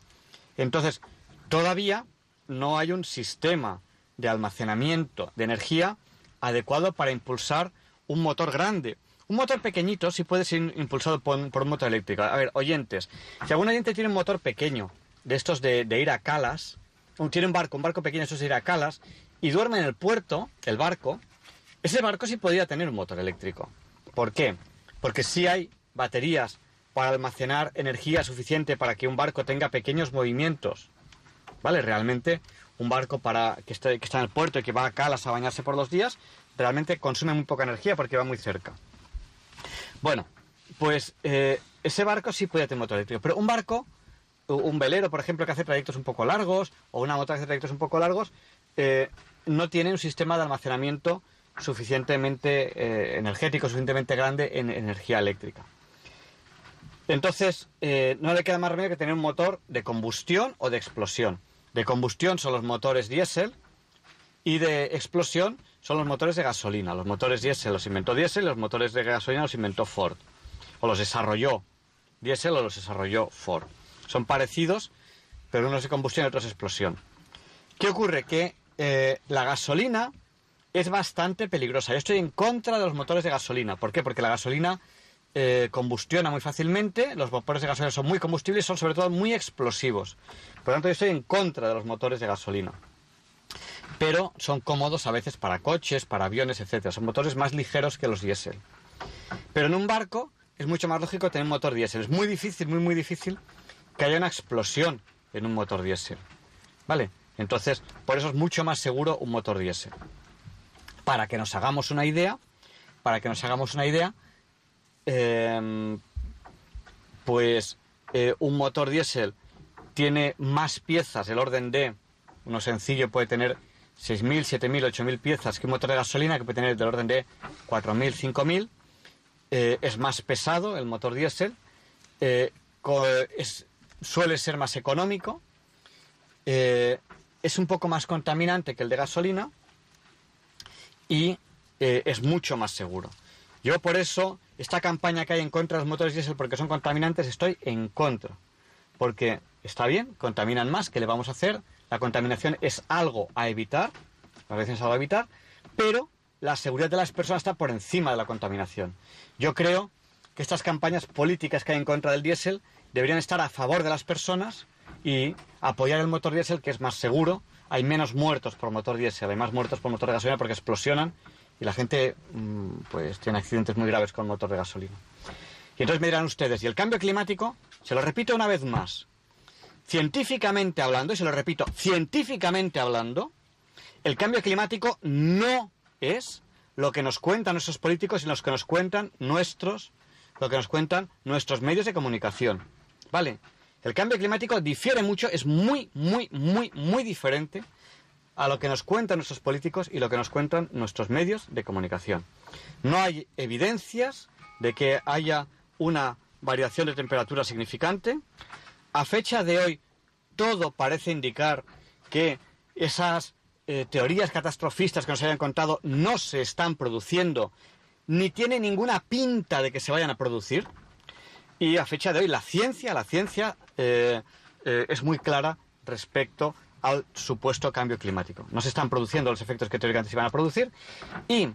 Entonces, todavía no hay un sistema de almacenamiento de energía adecuado para impulsar un motor grande. Un motor pequeñito sí puede ser impulsado por, por un motor eléctrico. A ver, oyentes, si algún oyente tiene un motor pequeño, de estos de, ir a calas, tiene un barco, un barco pequeño, ir a calas, y duerme en el puerto, el barco, ese barco sí podría tener un motor eléctrico. ¿Por qué? Porque sí hay baterías para almacenar energía suficiente para que un barco tenga pequeños movimientos. ¿Vale? Realmente un barco para que, esté, que está en el puerto y que va a Calas a bañarse por los días, realmente consume muy poca energía porque va muy cerca. Bueno, pues eh, ese barco sí puede tener motor eléctrico, pero un barco, un velero, por ejemplo, que hace trayectos un poco largos, o una moto que hace trayectos un poco largos, eh, no tiene un sistema de almacenamiento suficientemente eh, energético, suficientemente grande en energía eléctrica. Entonces, eh, no le queda más remedio que tener un motor de combustión o de explosión. De combustión son los motores diésel y de explosión son los motores de gasolina. Los motores diésel los inventó diésel y los motores de gasolina los inventó Ford. O los desarrolló diésel o los desarrolló Ford. Son parecidos, pero uno es de combustión y otro es explosión. ¿Qué ocurre? Que eh, la gasolina es bastante peligrosa. Yo estoy en contra de los motores de gasolina. ¿Por qué? Porque la gasolina eh, combustiona muy fácilmente, los motores de gasolina son muy combustibles y son sobre todo muy explosivos. Por lo tanto, yo estoy en contra de los motores de gasolina. Pero son cómodos a veces para coches, para aviones, etcétera. Son motores más ligeros que los diésel. Pero en un barco es mucho más lógico tener un motor diésel. Es muy difícil, muy, muy difícil que haya una explosión en un motor diésel. ¿Vale? Entonces, por eso es mucho más seguro un motor diésel. Para que nos hagamos una idea, para que nos hagamos una idea, eh, pues eh, un motor diésel tiene más piezas, el orden de uno sencillo puede tener 6.000, 7.000, 8.000 piezas que un motor de gasolina que puede tener del orden de 4.000, 5.000. Eh, es más pesado el motor diésel, eh, es- suele ser más económico, eh, es un poco más contaminante que el de gasolina y eh, es mucho más seguro. Yo por eso, esta campaña que hay en contra de los motores diésel porque son contaminantes, estoy en contra. Porque está bien, contaminan más, ¿qué le vamos a hacer? La contaminación es algo a evitar, a veces es algo a evitar, pero la seguridad de las personas está por encima de la contaminación. Yo creo que estas campañas políticas que hay en contra del diésel deberían estar a favor de las personas y apoyar el motor diésel que es más seguro. Hay menos muertos por motor diésel, hay más muertos por motor de gasolina porque explosionan y la gente mm, pues tiene accidentes muy graves con motor de gasolina. Y entonces me dirán ustedes, ¿y el cambio climático? Se lo repito una vez más. científicamente hablando, y se lo repito, científicamente hablando, el cambio climático no es lo que nos cuentan nuestros políticos y lo que nos cuentan nuestros, lo que nos cuentan nuestros medios de comunicación. ¿Vale? El cambio climático difiere mucho, es muy, muy, muy, muy diferente a lo que nos cuentan nuestros políticos y lo que nos cuentan nuestros medios de comunicación. No hay evidencias de que haya una variación de temperatura significante. A fecha de hoy, todo parece indicar que esas eh, teorías catastrofistas que nos habían contado no se están produciendo, ni tiene ninguna pinta de que se vayan a producir. Y a fecha de hoy, la ciencia, la ciencia eh, eh, es muy clara respecto al supuesto cambio climático. No se están produciendo los efectos que teóricamente se iban a producir y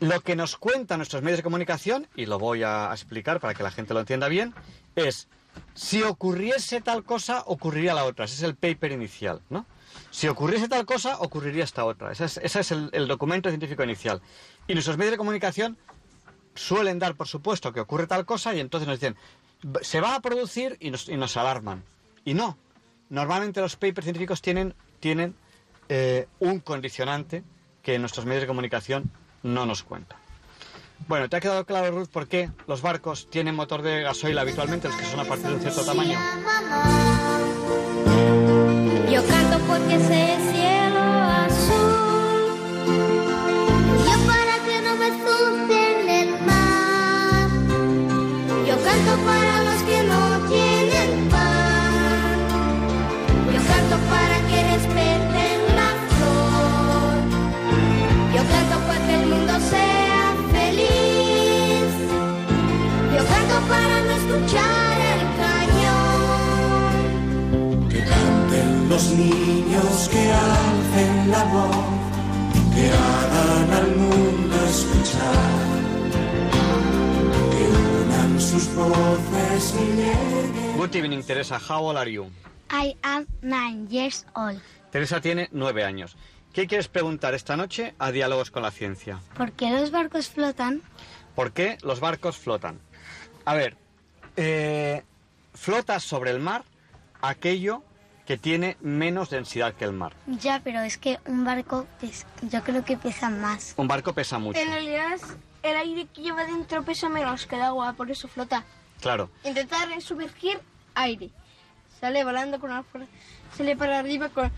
lo que nos cuentan nuestros medios de comunicación, y lo voy a explicar para que la gente lo entienda bien, es si ocurriese tal cosa, ocurriría la otra. Ese es el paper inicial, ¿no? Si ocurriese tal cosa, ocurriría esta otra. Ese es, el, documento científico inicial. Y nuestros medios de comunicación suelen dar por supuesto que ocurre tal cosa y entonces nos dicen, se va a producir y nos, y nos alarman. Y no, normalmente los papers científicos tienen, tienen eh, un condicionante que nuestros medios de comunicación no nos cuentan. Bueno, ¿te ha quedado claro, Ruth, por qué los barcos tienen motor de gasoil habitualmente, los que son a partir de un cierto tamaño? Yo canto porque sé escuchar el cañón. Que canten los niños, que alcen la voz, que hagan al mundo escuchar. Que unan sus voces y lleguen. Good evening, Teresa. How old are you? I am nine years old. Teresa tiene nueve años. ¿Qué quieres preguntar esta noche a Diálogos con la Ciencia? ¿Por qué los barcos flotan? ¿Por qué los barcos flotan? A ver, eh, flota sobre el mar aquello que tiene menos densidad que el mar. Ya, pero es que un barco pes- yo creo que pesa más. Un barco pesa mucho. En realidad, el aire que lleva dentro pesa menos que el agua, por eso flota. Claro. Intentar sumergir aire. Sale volando con una fuerza. Sale para arriba con,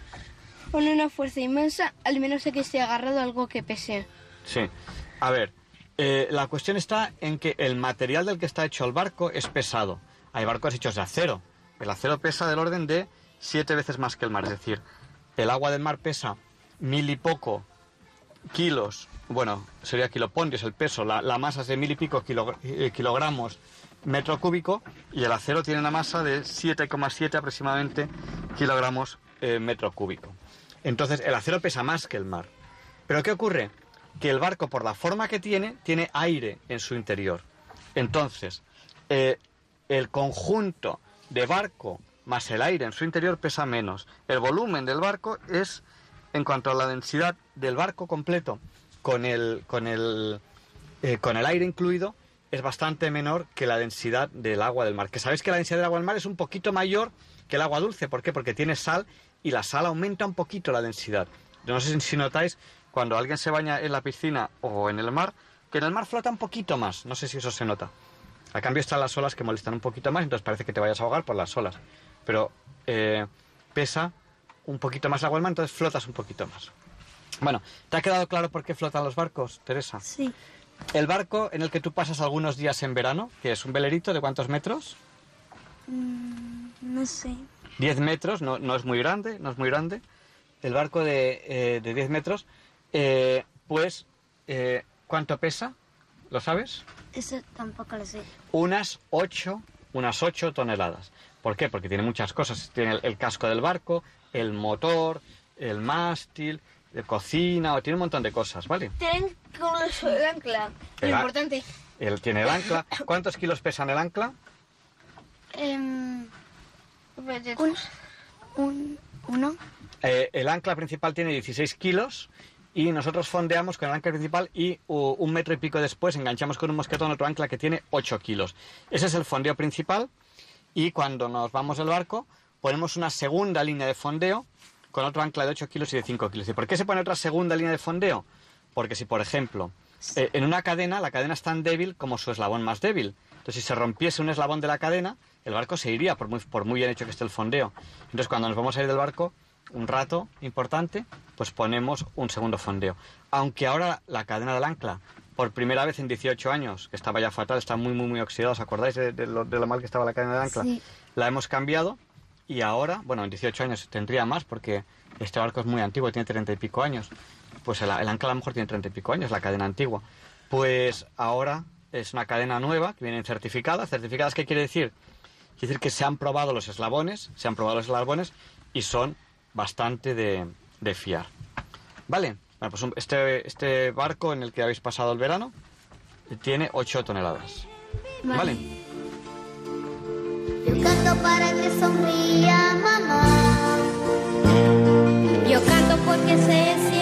con una fuerza inmensa, al menos de que esté agarrado a algo que pese. Sí. A ver, eh, la cuestión está en que el material del que está hecho el barco es pesado. Hay barcos hechos de acero. El acero pesa del orden de siete veces más que el mar. Es decir, el agua del mar pesa mil y poco kilos. Bueno, sería kilopondios el peso. La, masa es de mil y pico eh, kilogramos metro cúbico y el acero tiene una masa de 7,7 aproximadamente kilogramos eh, metro cúbico. Entonces el acero pesa más que el mar. Pero ¿qué ocurre? Que el barco, por la forma que tiene, tiene aire en su interior. Entonces, eh, el conjunto de barco más el aire en su interior pesa menos. El volumen del barco es, en cuanto a la densidad del barco completo, con el, con el, eh, con el aire incluido, es bastante menor que la densidad del agua del mar. Que sabéis que la densidad del agua del mar es un poquito mayor que el agua dulce. ¿Por qué? Porque tiene sal y la sal aumenta un poquito la densidad. No sé si notáis cuando alguien se baña en la piscina o en el mar, que en el mar flota un poquito más. No sé si eso se nota. A cambio están las olas que molestan un poquito más, entonces parece que te vayas a ahogar por las olas. Pero eh, pesa un poquito más agua del mar, entonces flotas un poquito más. Bueno, ¿te ha quedado claro por qué flotan los barcos, Teresa? Sí. El barco en el que tú pasas algunos días en verano, que es un velerito de cuántos metros? Mm, no sé. 10 metros, no, no es muy grande, no es muy grande. El barco de, eh, de 10 metros, eh, pues, eh, ¿cuánto pesa? ¿Lo sabes? Eso tampoco lo sé. Unas 8, unas 8 toneladas. ¿Por qué? Porque tiene muchas cosas. Tiene el, el casco del barco, el motor, el mástil, de cocina, o tiene un montón de cosas, ¿vale? Tienen el ancla. Lo importante. Él tiene el ancla. ¿Cuántos kilos pesa en el ancla? Em, un, un, uno. Eh, el ancla principal tiene 16 kilos y nosotros fondeamos con el ancla principal y un metro y pico después enganchamos con un mosquetón otro ancla que tiene 8 kilos. Ese es el fondeo principal y cuando nos vamos del barco, ponemos una segunda línea de fondeo con otro ancla de 8 kilos y de 5 kilos. ¿Y por qué se pone otra segunda línea de fondeo? Porque si, por ejemplo, eh, en una cadena, la cadena es tan débil como su eslabón más débil. Entonces, si se rompiese un eslabón de la cadena, el barco se iría, por muy, por muy bien hecho que esté el fondeo. Entonces, cuando nos vamos a ir del barco, un rato importante, pues ponemos un segundo fondeo. Aunque ahora la cadena del ancla, por primera vez en 18 años, que estaba ya fatal, está muy, muy, muy oxidada, ¿os acordáis de, de lo, de lo mal que estaba la cadena del ancla? Sí. La hemos cambiado y ahora, bueno, en 18 años tendría más porque este barco es muy antiguo, tiene 30 y pico años. Pues el, el ancla a lo mejor tiene 30 y pico años, la cadena antigua. Pues ahora es una cadena nueva que viene certificada. ¿Certificadas qué quiere decir? Quiere decir que se han probado los eslabones, se han probado los eslabones y son bastante de, de fiar. ¿Vale? Bueno, pues un- este, este barco en el que habéis pasado el verano tiene 8 toneladas. ¿Vale? Yo canto para que sonría mamá. Yo canto porque sé cielo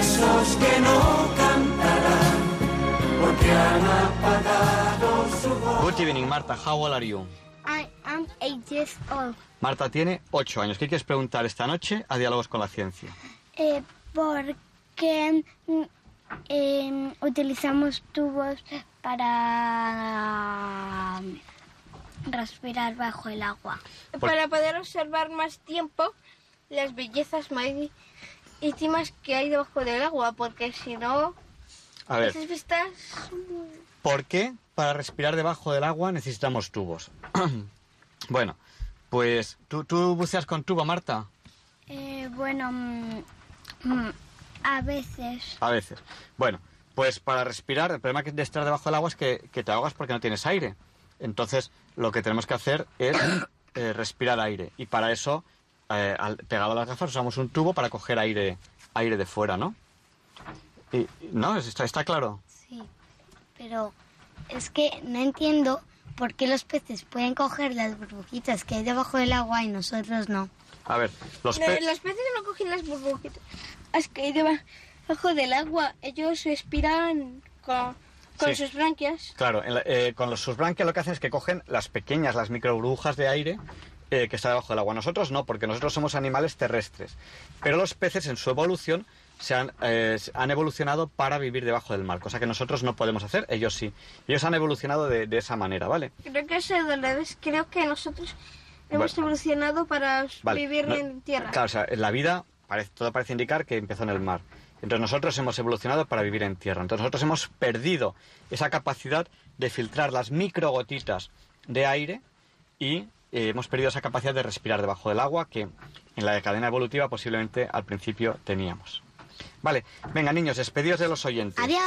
esos que no cantarán, porque han apagado su voz. Good evening, Marta. How old are you? I am eight years old. Marta tiene 8 años. ¿Qué quieres preguntar esta noche a Diálogos con la Ciencia? Eh, ¿Por qué em, utilizamos tubos para respirar bajo el agua? Para poder observar más tiempo las bellezas marítimas que hay debajo del agua, porque si no, A ver, esas vistas... ¿por qué para respirar debajo del agua necesitamos tubos? bueno, pues ¿tú, tú buceas con tubo, Marta. Eh, bueno, mm, mm, a veces. A veces. Bueno, pues para respirar, el problema que de estar debajo del agua es que, que te ahogas porque no tienes aire. Entonces, lo que tenemos que hacer es eh, respirar aire. Y para eso, eh, al- pegado a las gafas, usamos un tubo para coger aire, aire de fuera, ¿no? Y, ¿No? ¿Está, está claro? Sí, pero es que no entiendo por qué los peces pueden coger las burbujitas que hay debajo del agua y nosotros no. A ver, los No, pe- los peces no cogen las burbujitas. Es que hay debajo del agua. Ellos respiran con, con Sí. sus branquias. Claro, en la- eh, con los, sus branquias lo que hacen es que cogen las pequeñas, las microburbujas de aire eh, que está debajo del agua. Nosotros no, porque nosotros somos animales terrestres. Pero los peces en su evolución se han, eh, han evolucionado para vivir debajo del mar, cosa que nosotros no podemos hacer, ellos sí. Ellos han evolucionado de, de esa manera, ¿vale? Creo que es al revés. Creo que nosotros hemos Bueno. evolucionado para Vale, vivir no- en tierra. Claro, o sea, en la vida parece- todo parece indicar que empezó en el mar. Entonces nosotros hemos evolucionado para vivir en tierra. Entonces nosotros hemos perdido esa capacidad de filtrar las microgotitas de aire y eh, hemos perdido esa capacidad de respirar debajo del agua que en la cadena evolutiva posiblemente al principio teníamos. Vale, venga niños, despedidos de los oyentes. Adiós.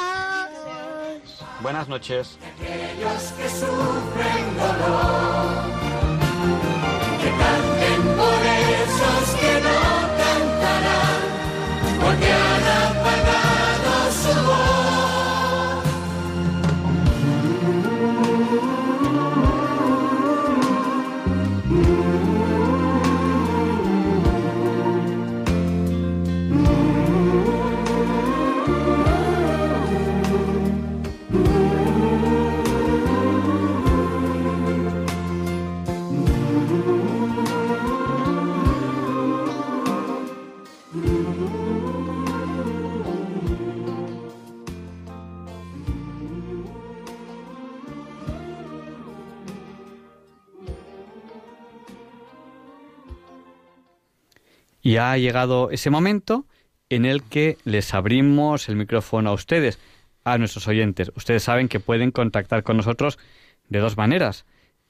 Buenas noches. Aquellos que sufren dolor, que canten por esos que Y ha llegado ese momento en el que les abrimos el micrófono a ustedes, a nuestros oyentes. Ustedes saben que pueden contactar con nosotros de dos maneras.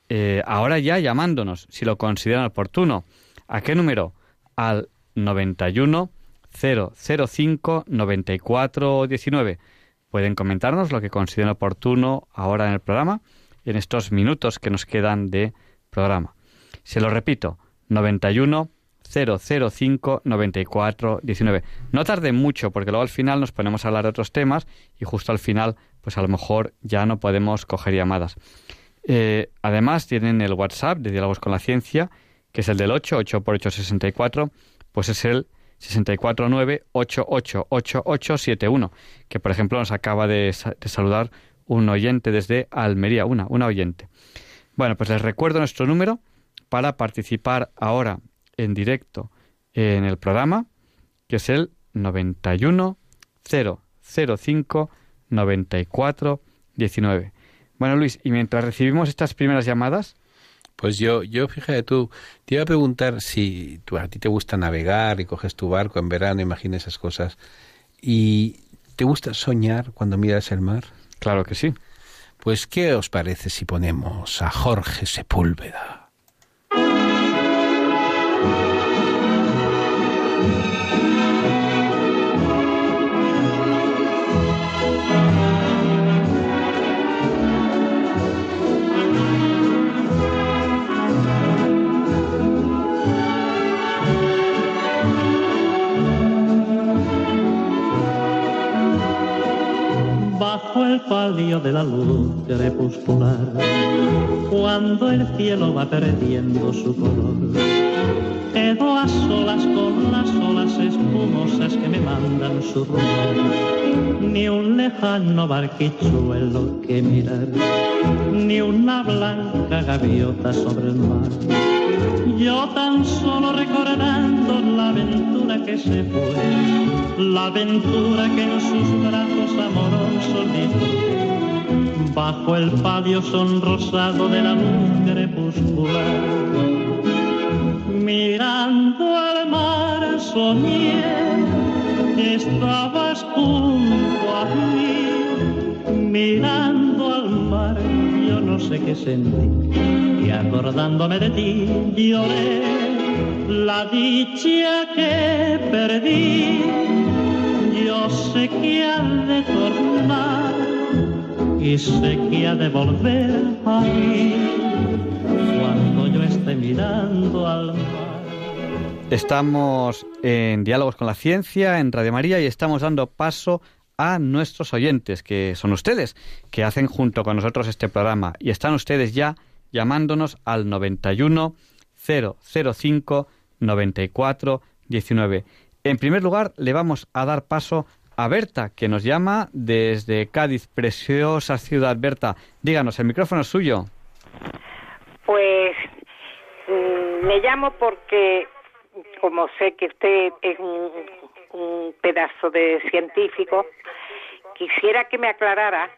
Eh, ahora ya llamándonos, si lo consideran oportuno. ¿A qué número? Al 91 005 94 19. Pueden comentarnos lo que consideren oportuno ahora en el programa, en estos minutos que nos quedan de programa. Se lo repito, 91 005 94 19. No tarde mucho porque luego al final nos ponemos a hablar de otros temas y justo al final pues a lo mejor ya no podemos coger llamadas. Eh, además tienen el WhatsApp de Diálogos con la Ciencia que es el del 8, 8 por 8, 64, pues es el 649-888871, que por ejemplo nos acaba de, de, saludar un oyente desde Almería, una, una oyente. Bueno, pues les recuerdo nuestro número para participar ahora en directo en el programa, que es el 91 005 94 19. Bueno, Luis, y mientras recibimos estas primeras llamadas, pues yo, yo fíjate tú, te iba a preguntar si tú, a ti te gusta navegar y coges tu barco en verano, imagina esas cosas. ¿Y te gusta soñar cuando miras el mar? Claro que sí. Pues, ¿qué os parece si ponemos a Jorge Sepúlveda? Thank you. Bajo el palio de la luz crepuscular, cuando el cielo va perdiendo su color. Quedo a solas con las olas espumosas que me mandan su rumor. Ni un lejano barquichuelo que mirar, ni una blanca gaviota sobre el mar. Yo tan solo recordando la aventura que se fue, la aventura que en sus brazos amorosos disfruté, bajo el palio sonrosado de la luz crepuscular. Mirando al mar soñé, estabas junto a mí, mirando al mar yo no sé qué sentí, y acordándome de ti lloré la dicha que perdí. Yo sé que ha de tornar y sé que ha de volver a mí cuando yo esté mirando al mar. Estamos en Diálogos con la Ciencia, en Radio María, y estamos dando paso a nuestros oyentes, que son ustedes, que hacen junto con nosotros este programa. Y están ustedes ya llamándonos al 91 005 94 19. En primer lugar, le vamos a dar paso a Berta, que nos llama desde Cádiz, preciosa ciudad. Berta, díganos, el micrófono es suyo. Pues mm, me llamo porque, como sé que usted es un, pedazo de científico, quisiera que me aclarara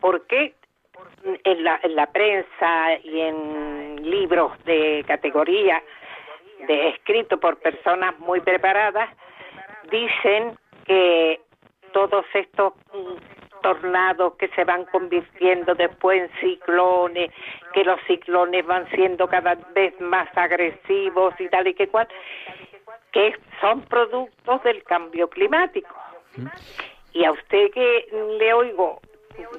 por qué en la, en la prensa y en libros de categoría de escrito por personas muy preparadas dicen que todos estos tornados que se van convirtiendo después en ciclones, que los ciclones van siendo cada vez más agresivos y tal y que cual, que son productos del cambio climático. Y a usted que le oigo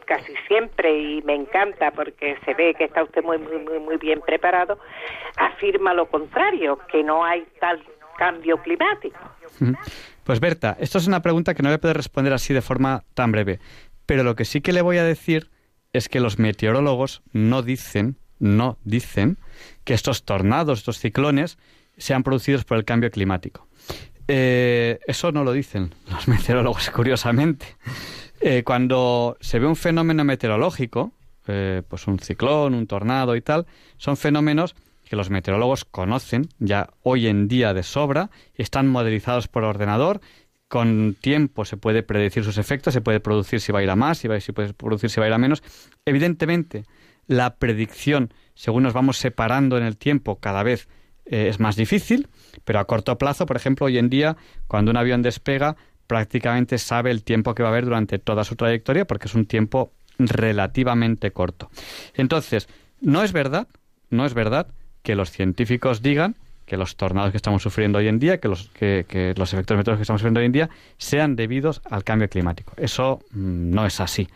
casi siempre y me encanta porque se ve que está usted muy muy muy muy bien preparado, afirma lo contrario, que no hay tal cambio climático. Pues Berta, esto es una pregunta que no le puedo responder así de forma tan breve, pero lo que sí que le voy a decir es que los meteorólogos no dicen, no dicen que estos tornados, estos ciclones sean producidos por el cambio climático. Eh, eso no lo dicen los meteorólogos, curiosamente. Eh, cuando se ve un fenómeno meteorológico, eh, pues un ciclón, un tornado y tal, son fenómenos que los meteorólogos conocen ya hoy en día de sobra, están modelizados por ordenador, con tiempo se puede predecir sus efectos, se puede producir si va a ir a más, si, va, si puede producir si va a ir a menos. Evidentemente, la predicción, según nos vamos separando en el tiempo, cada vez eh, es más difícil, pero a corto plazo, por ejemplo, hoy en día, cuando un avión despega, prácticamente sabe el tiempo que va a haber durante toda su trayectoria porque es un tiempo relativamente corto. Entonces, no es verdad, no es verdad que los científicos digan que los tornados que estamos sufriendo hoy en día, que los, que, los efectos meteorológicos que estamos sufriendo hoy en día, sean debidos al cambio climático. Eso mm, no es así.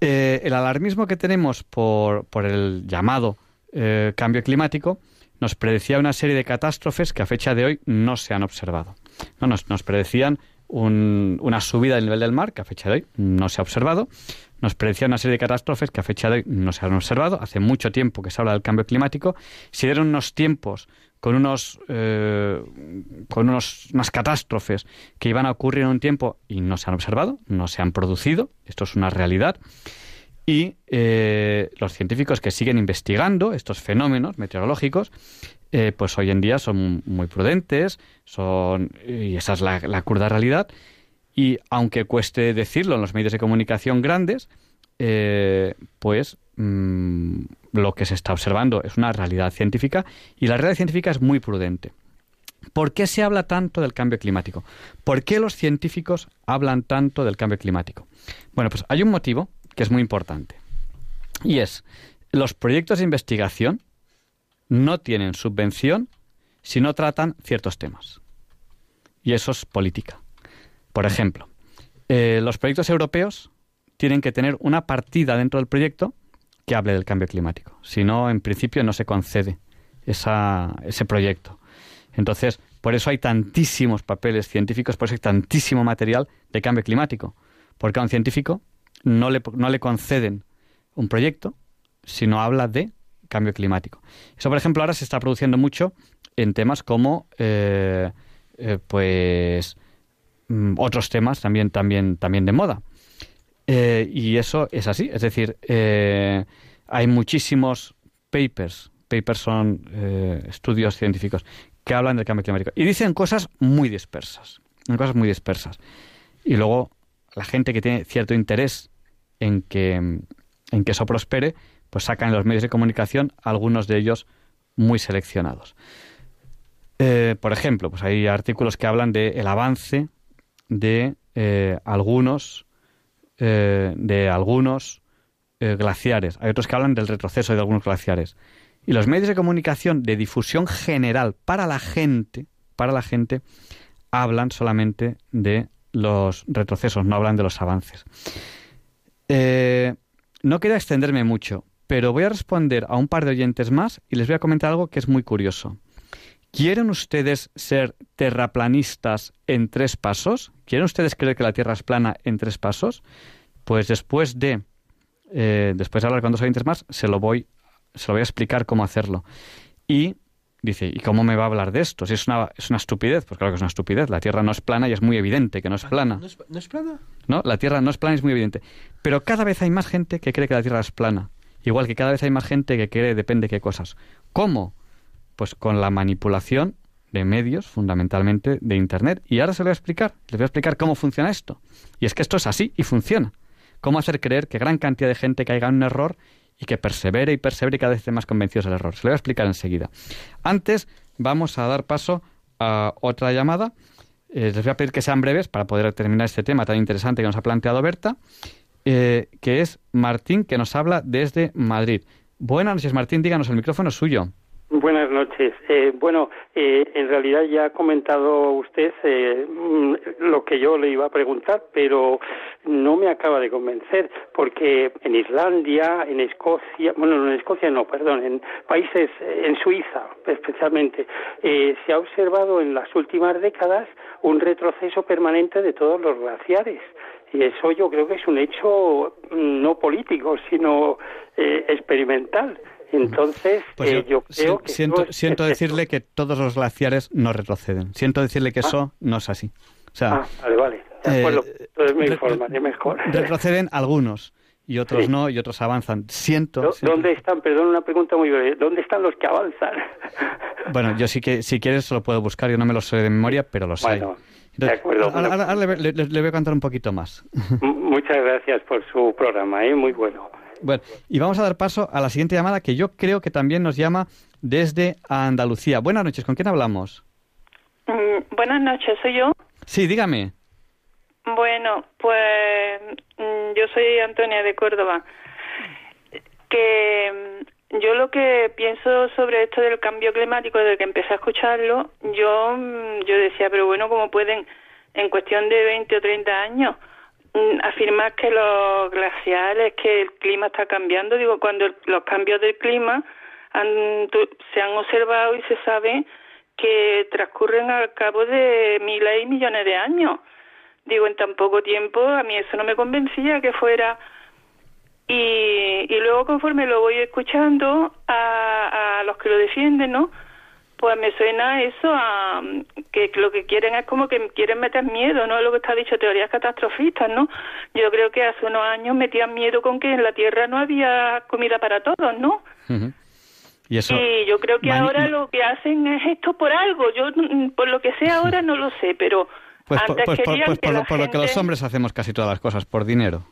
Eh, el alarmismo que tenemos por, por el llamado eh, cambio climático nos predecía una serie de catástrofes que a fecha de hoy no se han observado. No, nos, nos predecían un- una subida del nivel del mar que a fecha de hoy no se ha observado. Nos predecían una serie de catástrofes que a fecha de hoy no se han observado. Hace mucho tiempo que se habla del cambio climático. Se dieron unos tiempos con unos eh, con unos, unas catástrofes que iban a ocurrir en un tiempo y no se han observado, no se han producido. Esto es una realidad. Y eh, los científicos que siguen investigando estos fenómenos meteorológicos, eh, pues hoy en día son muy prudentes, son y esa es la, la cruda realidad. Y aunque cueste decirlo en los medios de comunicación grandes, eh, pues mm, lo que se está observando es una realidad científica y la realidad científica es muy prudente. ¿Por qué se habla tanto del cambio climático? ¿Por qué los científicos hablan tanto del cambio climático? Bueno, pues hay un motivo que es muy importante. Y es, los proyectos de investigación no tienen subvención si no tratan ciertos temas. Y eso es política. Por ejemplo, eh, los proyectos europeos tienen que tener una partida dentro del proyecto que hable del cambio climático. Si no, en principio no se concede ese proyecto. Entonces, por eso hay tantísimos papeles científicos, por eso hay tantísimo material de cambio climático. Porque a un científico no le, no le conceden un proyecto si no habla de cambio climático. Eso, por ejemplo, ahora se está produciendo mucho en temas como, eh, eh, pues, otros temas también, también, también de moda. Eh, y eso es así, es decir, eh, hay muchísimos papers, papers son eh, estudios científicos que hablan del cambio climático y dicen cosas muy dispersas, cosas muy dispersas. Y luego la gente que tiene cierto interés en que, en que eso prospere, pues sacan en los medios de comunicación algunos de ellos muy seleccionados. Por ejemplo, pues hay artículos que hablan del avance de eh, algunos eh, de algunos eh, glaciares. Hay otros que hablan del retroceso de algunos glaciares. Y los medios de comunicación de difusión general para la gente, para la gente, hablan solamente de los retrocesos, no hablan de los avances. No quería extenderme mucho, pero voy a responder a un par de oyentes más y les voy a comentar algo que es muy curioso. ¿Quieren ustedes ser terraplanistas en tres pasos? ¿Quieren ustedes creer que la Tierra es plana en tres pasos? Pues después de eh, después de hablar con dos oyentes más, se lo voy se lo voy a explicar cómo hacerlo. Y dice, ¿y cómo me va a hablar de esto? Si es una, es una estupidez, pues claro que es una estupidez. La Tierra no es plana y es muy evidente que no es plana. ¿No es, no es plana? ¿no? La Tierra no es plana, es muy evidente. Pero cada vez hay más gente que cree que la Tierra es plana. Igual que cada vez hay más gente que cree depende qué cosas. ¿Cómo? Pues con la manipulación de medios, fundamentalmente de Internet. Y ahora se lo voy a explicar. Les voy a explicar cómo funciona esto. Y es que esto es así y funciona. Cómo hacer creer que gran cantidad de gente caiga en un error y que persevere y persevere y cada vez esté más convencidos del error. Se lo voy a explicar enseguida. Antes vamos a dar paso a otra llamada. Eh, les voy a pedir que sean breves para poder terminar este tema tan interesante que nos ha planteado Berta, eh, que es Martín, que nos habla desde Madrid. Buenas noches, Martín, díganos, el micrófono es suyo. Buenas noches. Eh, bueno, eh, en realidad ya ha comentado usted eh, mm, lo que yo le iba a preguntar, pero no me acaba de convencer, porque en Islandia, en Escocia, bueno, no, en Escocia no, perdón, en países, eh, en Suiza especialmente, eh, se ha observado en las últimas décadas un retroceso permanente de todos los glaciares. Y eso yo creo que es un hecho mm, no político, sino eh, experimental. Entonces, Pues eh, yo, si- creo que siento, es siento decirle que todos los glaciares no retroceden. Siento decirle que eso no es así. O sea, Ah, vale, vale. Eh, acuerdo. Entonces me informaré mejor. retroceden algunos y otros Sí. no y otros avanzan. Siento, ¿Dó- siento- ¿Dónde están? Perdón, una pregunta muy breve. ¿Dónde están los que avanzan? Bueno, yo sí que, si quieres, lo puedo buscar. Yo no me lo sé de memoria, pero lo sé. Bueno, de acuerdo. ahora, ahora- ahora le, le- le voy a contar un poquito más. Muchas gracias por su programa, ¿eh? muy bueno. Bueno, y vamos a dar paso a la siguiente llamada que yo creo que también nos llama desde Andalucía. Buenas noches, ¿con quién hablamos? Mm, buenas noches, ¿soy yo? Sí, dígame. Bueno, pues mm, yo soy Antonia de Córdoba. Que mm, yo lo que pienso sobre esto del cambio climático, desde que empecé a escucharlo, yo, yo decía, pero bueno, ¿cómo pueden en cuestión de 20 o 30 años mm, afirmar que los glaciares, que el clima está cambiando? Digo, cuando los cambios del clima han- se han observado y se sabe que transcurren al cabo de miles y millones de años. Digo, en tan poco tiempo a mí eso no me convencía que fuera. Y, y luego conforme lo voy escuchando a, a los que lo defienden, ¿no? Pues me suena eso a que lo que quieren es como que quieren meter miedo, ¿no? Lo que está dicho, teorías catastrofistas, ¿no? Yo creo que hace unos años metían miedo con que en la Tierra no había comida para todos, ¿no? Ujú. Y eso, Y yo creo que ahora lo que hacen es esto por algo. Yo, mm, por lo que sé ahora, no lo sé, pero pues, por, antes pues por- pues que por lo, la por lo que los hombres hacemos casi todas las cosas, por dinero.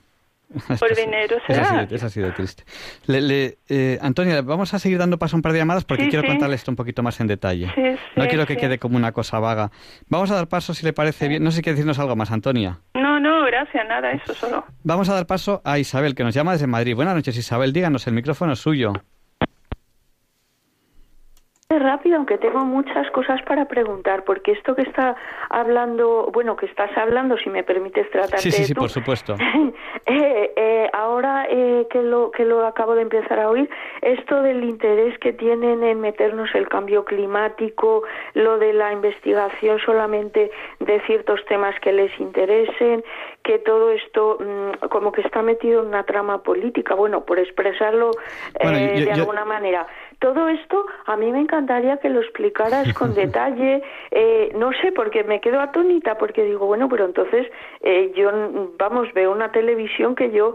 Por dinero Es será. es así de triste. Le, le- eh, Antonia, vamos a seguir dando paso a un par de llamadas porque Sí, quiero sí. contarle esto un poquito más en detalle. Sí, no quiero que quede como una cosa vaga. Vamos a dar paso, si le parece bien. No sé si quiere decirnos algo más, Antonia. No, no, gracias, nada, eso solo. Vamos a dar paso a Isabel, que nos llama desde Madrid. Buenas noches, Isabel. Díganos, el micrófono es suyo. Rápido, aunque tengo muchas cosas para preguntar, porque esto que está hablando, bueno, que estás hablando, si me permites tratarte Sí, sí, sí, tú, por supuesto. eh, eh, ahora eh, que lo que lo acabo de empezar a oír, esto del interés que tienen en meternos el cambio climático, lo de la investigación solamente de ciertos temas que les interesen, que todo esto mm, como que está metido en una trama política, bueno, por expresarlo Bueno, eh, yo- de yo- alguna manera. Todo esto a mí me encantaría que lo explicaras con detalle. Eh, no sé, porque me quedo atónita, porque digo, bueno, pero entonces eh, yo, vamos, veo una televisión que yo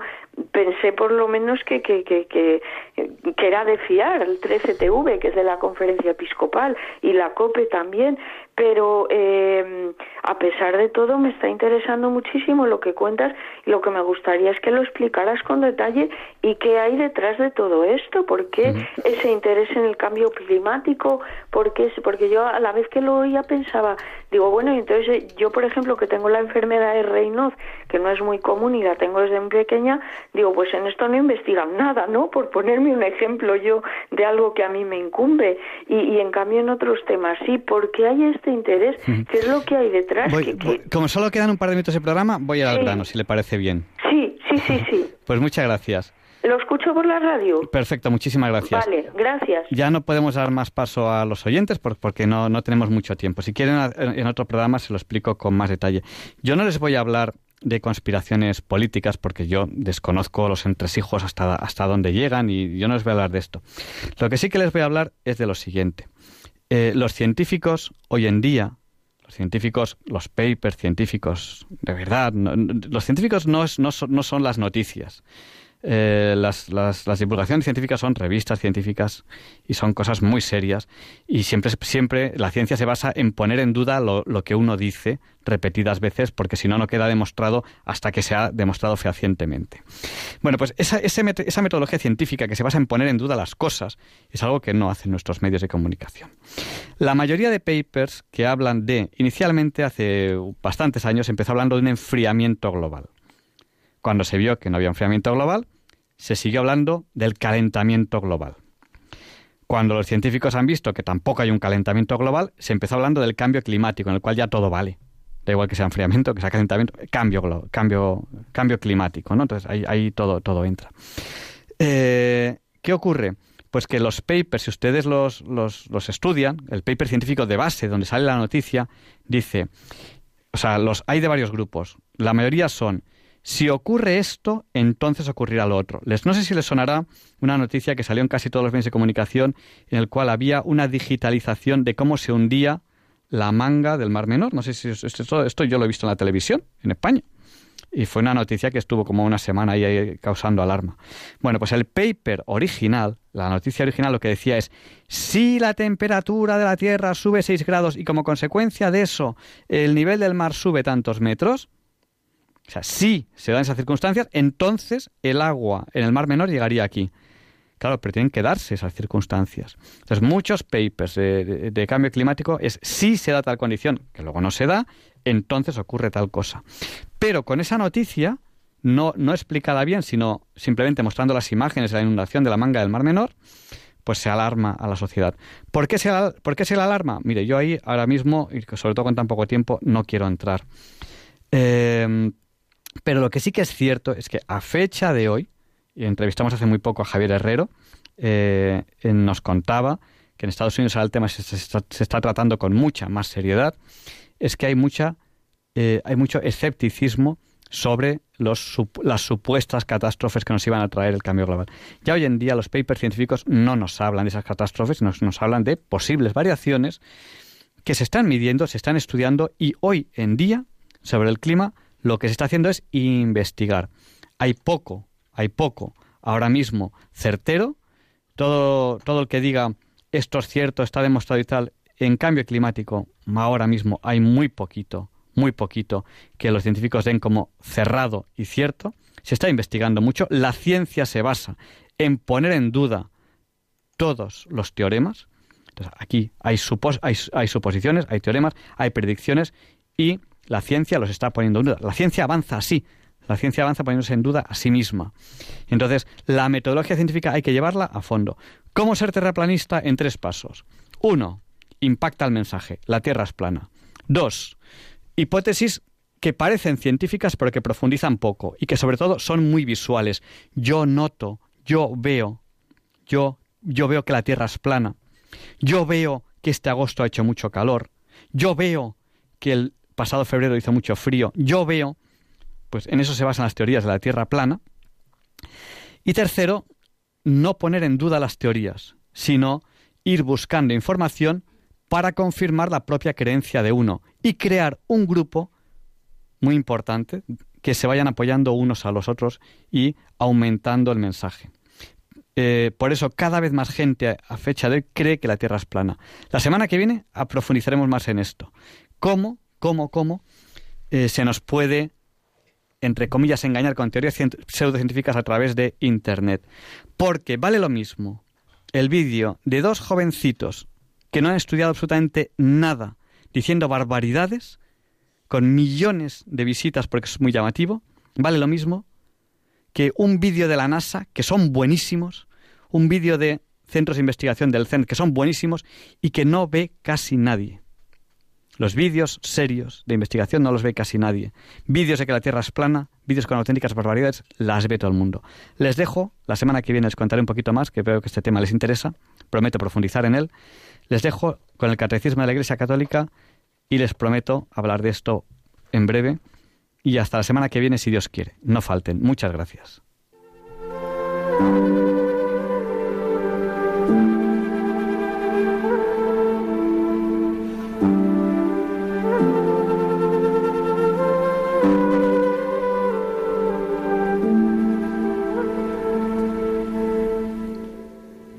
pensé por lo menos que, que, que, que, que era de fiar, el 13TV, que es de la conferencia episcopal, y la COPE también, pero eh, a pesar de todo me está interesando muchísimo lo que cuentas. Y lo que me gustaría es que lo explicaras con detalle y qué hay detrás de todo esto, por qué ese interés en el cambio climático, porque porque yo a la vez que lo oía pensaba, digo, bueno, y entonces eh, yo por ejemplo que tengo la enfermedad de Raynaud, que no es muy común y la tengo desde muy pequeña, digo, pues en esto no investigan nada, ¿no? Por ponerme un ejemplo yo de algo que a mí me incumbe. Y, y en cambio en otros temas sí, porque hay este interés, ¿qué es lo que hay detrás? Voy- Que- que- voy- como solo quedan un par de minutos de programa, voy al Sí. grano, si le parece bien. Sí, sí, sí, sí. Pues muchas gracias. Lo escucho por la radio. Perfecto, muchísimas gracias. Vale, gracias. Ya no podemos dar más paso a los oyentes por- porque no, no tenemos mucho tiempo. Si quieren, a- en otro programa se lo explico con más detalle. Yo no les voy a hablar de conspiraciones políticas porque yo desconozco los entresijos hasta, hasta dónde llegan y yo no les voy a hablar de esto. Lo que sí que les voy a hablar es de lo siguiente. Eh, los científicos hoy en día, los científicos, los papers científicos, de verdad, no- los científicos no, es- no son, no son las noticias. Eh, las, las, divulgaciones científicas son revistas científicas y son cosas muy serias y siempre, siempre la ciencia se basa en poner en duda lo, lo que uno dice repetidas veces porque si no, no queda demostrado hasta que se ha demostrado fehacientemente. Bueno, pues esa, esa metodología científica que se basa en poner en duda las cosas es algo que no hacen nuestros medios de comunicación. La mayoría de papers que hablan de, inicialmente hace bastantes años, empezó hablando de un enfriamiento global. Cuando se vio que no había enfriamiento global, se siguió hablando del calentamiento global. Cuando los científicos han visto que tampoco hay un calentamiento global, se empezó hablando del cambio climático, en el cual ya todo vale. Da igual que sea enfriamiento, que sea calentamiento, cambio, cambio, cambio climático. Entonces ahí, ahí todo, entra. Eh, ¿Qué ocurre? Pues que los papers, si ustedes los, los, los estudian, el paper científico de base, donde sale la noticia, dice, o sea, los hay de varios grupos. La mayoría son, si ocurre esto, entonces ocurrirá lo otro. Les, no sé si les sonará una noticia que salió en casi todos los medios de comunicación, en el cual había una digitalización de cómo se hundía la manga del Mar Menor. No sé si es- esto, esto yo lo he visto en la televisión, en España. Y fue una noticia que estuvo como una semana ahí causando alarma. Bueno, pues el paper original, la noticia original lo que decía es, si la temperatura de la Tierra sube 6 grados y como consecuencia de eso el nivel del mar sube tantos metros, o sea, si se dan esas circunstancias, entonces el agua en el Mar Menor llegaría aquí. Claro, pero tienen que darse esas circunstancias. Entonces, muchos papers de, cambio climático es si se da tal condición, que luego no se da, entonces ocurre tal cosa. Pero con esa noticia, no, no explicada bien, sino simplemente mostrando las imágenes de la inundación de la manga del Mar Menor, pues se alarma a la sociedad. ¿Por qué se, por alarma? Mire, yo ahí ahora mismo, y sobre todo con tan poco tiempo, no quiero entrar. Eh, pero lo que sí que es cierto es que a fecha de hoy, y entrevistamos hace muy poco a Javier Herrero, eh, nos contaba que en Estados Unidos ahora el tema se, está, se está tratando con mucha más seriedad, es que hay mucha eh, hay mucho escepticismo sobre los, las supuestas catástrofes que nos iban a traer el cambio global. Ya hoy en día los papers científicos no nos hablan de esas catástrofes, nos, nos hablan de posibles variaciones que se están midiendo, se están estudiando y hoy en día sobre el clima lo que se está haciendo es investigar. Hay poco, hay poco ahora mismo certero. Todo, todo el que diga esto es cierto, está demostrado y tal, en cambio climático ahora mismo hay muy poquito, muy poquito que los científicos den como cerrado y cierto. Se está investigando mucho. La ciencia se basa en poner en duda todos los teoremas. Aquí hay, supos- hay suposiciones, hay teoremas, hay predicciones y la ciencia los está poniendo en duda. La ciencia avanza así. La ciencia avanza poniéndose en duda a sí misma. Entonces, la metodología científica hay que llevarla a fondo. ¿Cómo ser terraplanista en tres pasos? Uno, impacta el mensaje. La Tierra es plana. Dos, hipótesis que parecen científicas pero que profundizan poco y que sobre todo son muy visuales. Yo noto, yo veo, yo, yo veo que la Tierra es plana. Yo veo que este agosto ha hecho mucho calor. Yo veo que el pasado febrero hizo mucho frío. Yo veo, pues en eso se basan las teorías de la Tierra plana. Y tercero, no poner en duda las teorías, sino ir buscando información para confirmar la propia creencia de uno y crear un grupo muy importante que se vayan apoyando unos a los otros y aumentando el mensaje. Eh, por eso cada vez más gente a- fecha de hoy cree que la Tierra es plana. La semana que viene profundizaremos más en esto. ¿Cómo, cómo, cómo eh, se nos puede, entre comillas, engañar con teorías cien- pseudocientíficas a través de Internet? Porque vale lo mismo el vídeo de dos jovencitos que no han estudiado absolutamente nada, diciendo barbaridades, con millones de visitas porque es muy llamativo, vale lo mismo que un vídeo de la NASA, que son buenísimos, un vídeo de centros de investigación del CERN, que son buenísimos y que no ve casi nadie. Los vídeos serios de investigación no los ve casi nadie. Vídeos de que la Tierra es plana, vídeos con auténticas barbaridades, las ve todo el mundo. Les dejo, la semana que viene les contaré un poquito más, que veo que este tema les interesa, prometo profundizar en él. Les dejo con el Catecismo de la Iglesia Católica y les prometo hablar de esto en breve. Y hasta la semana que viene, si Dios quiere. No falten. Muchas gracias.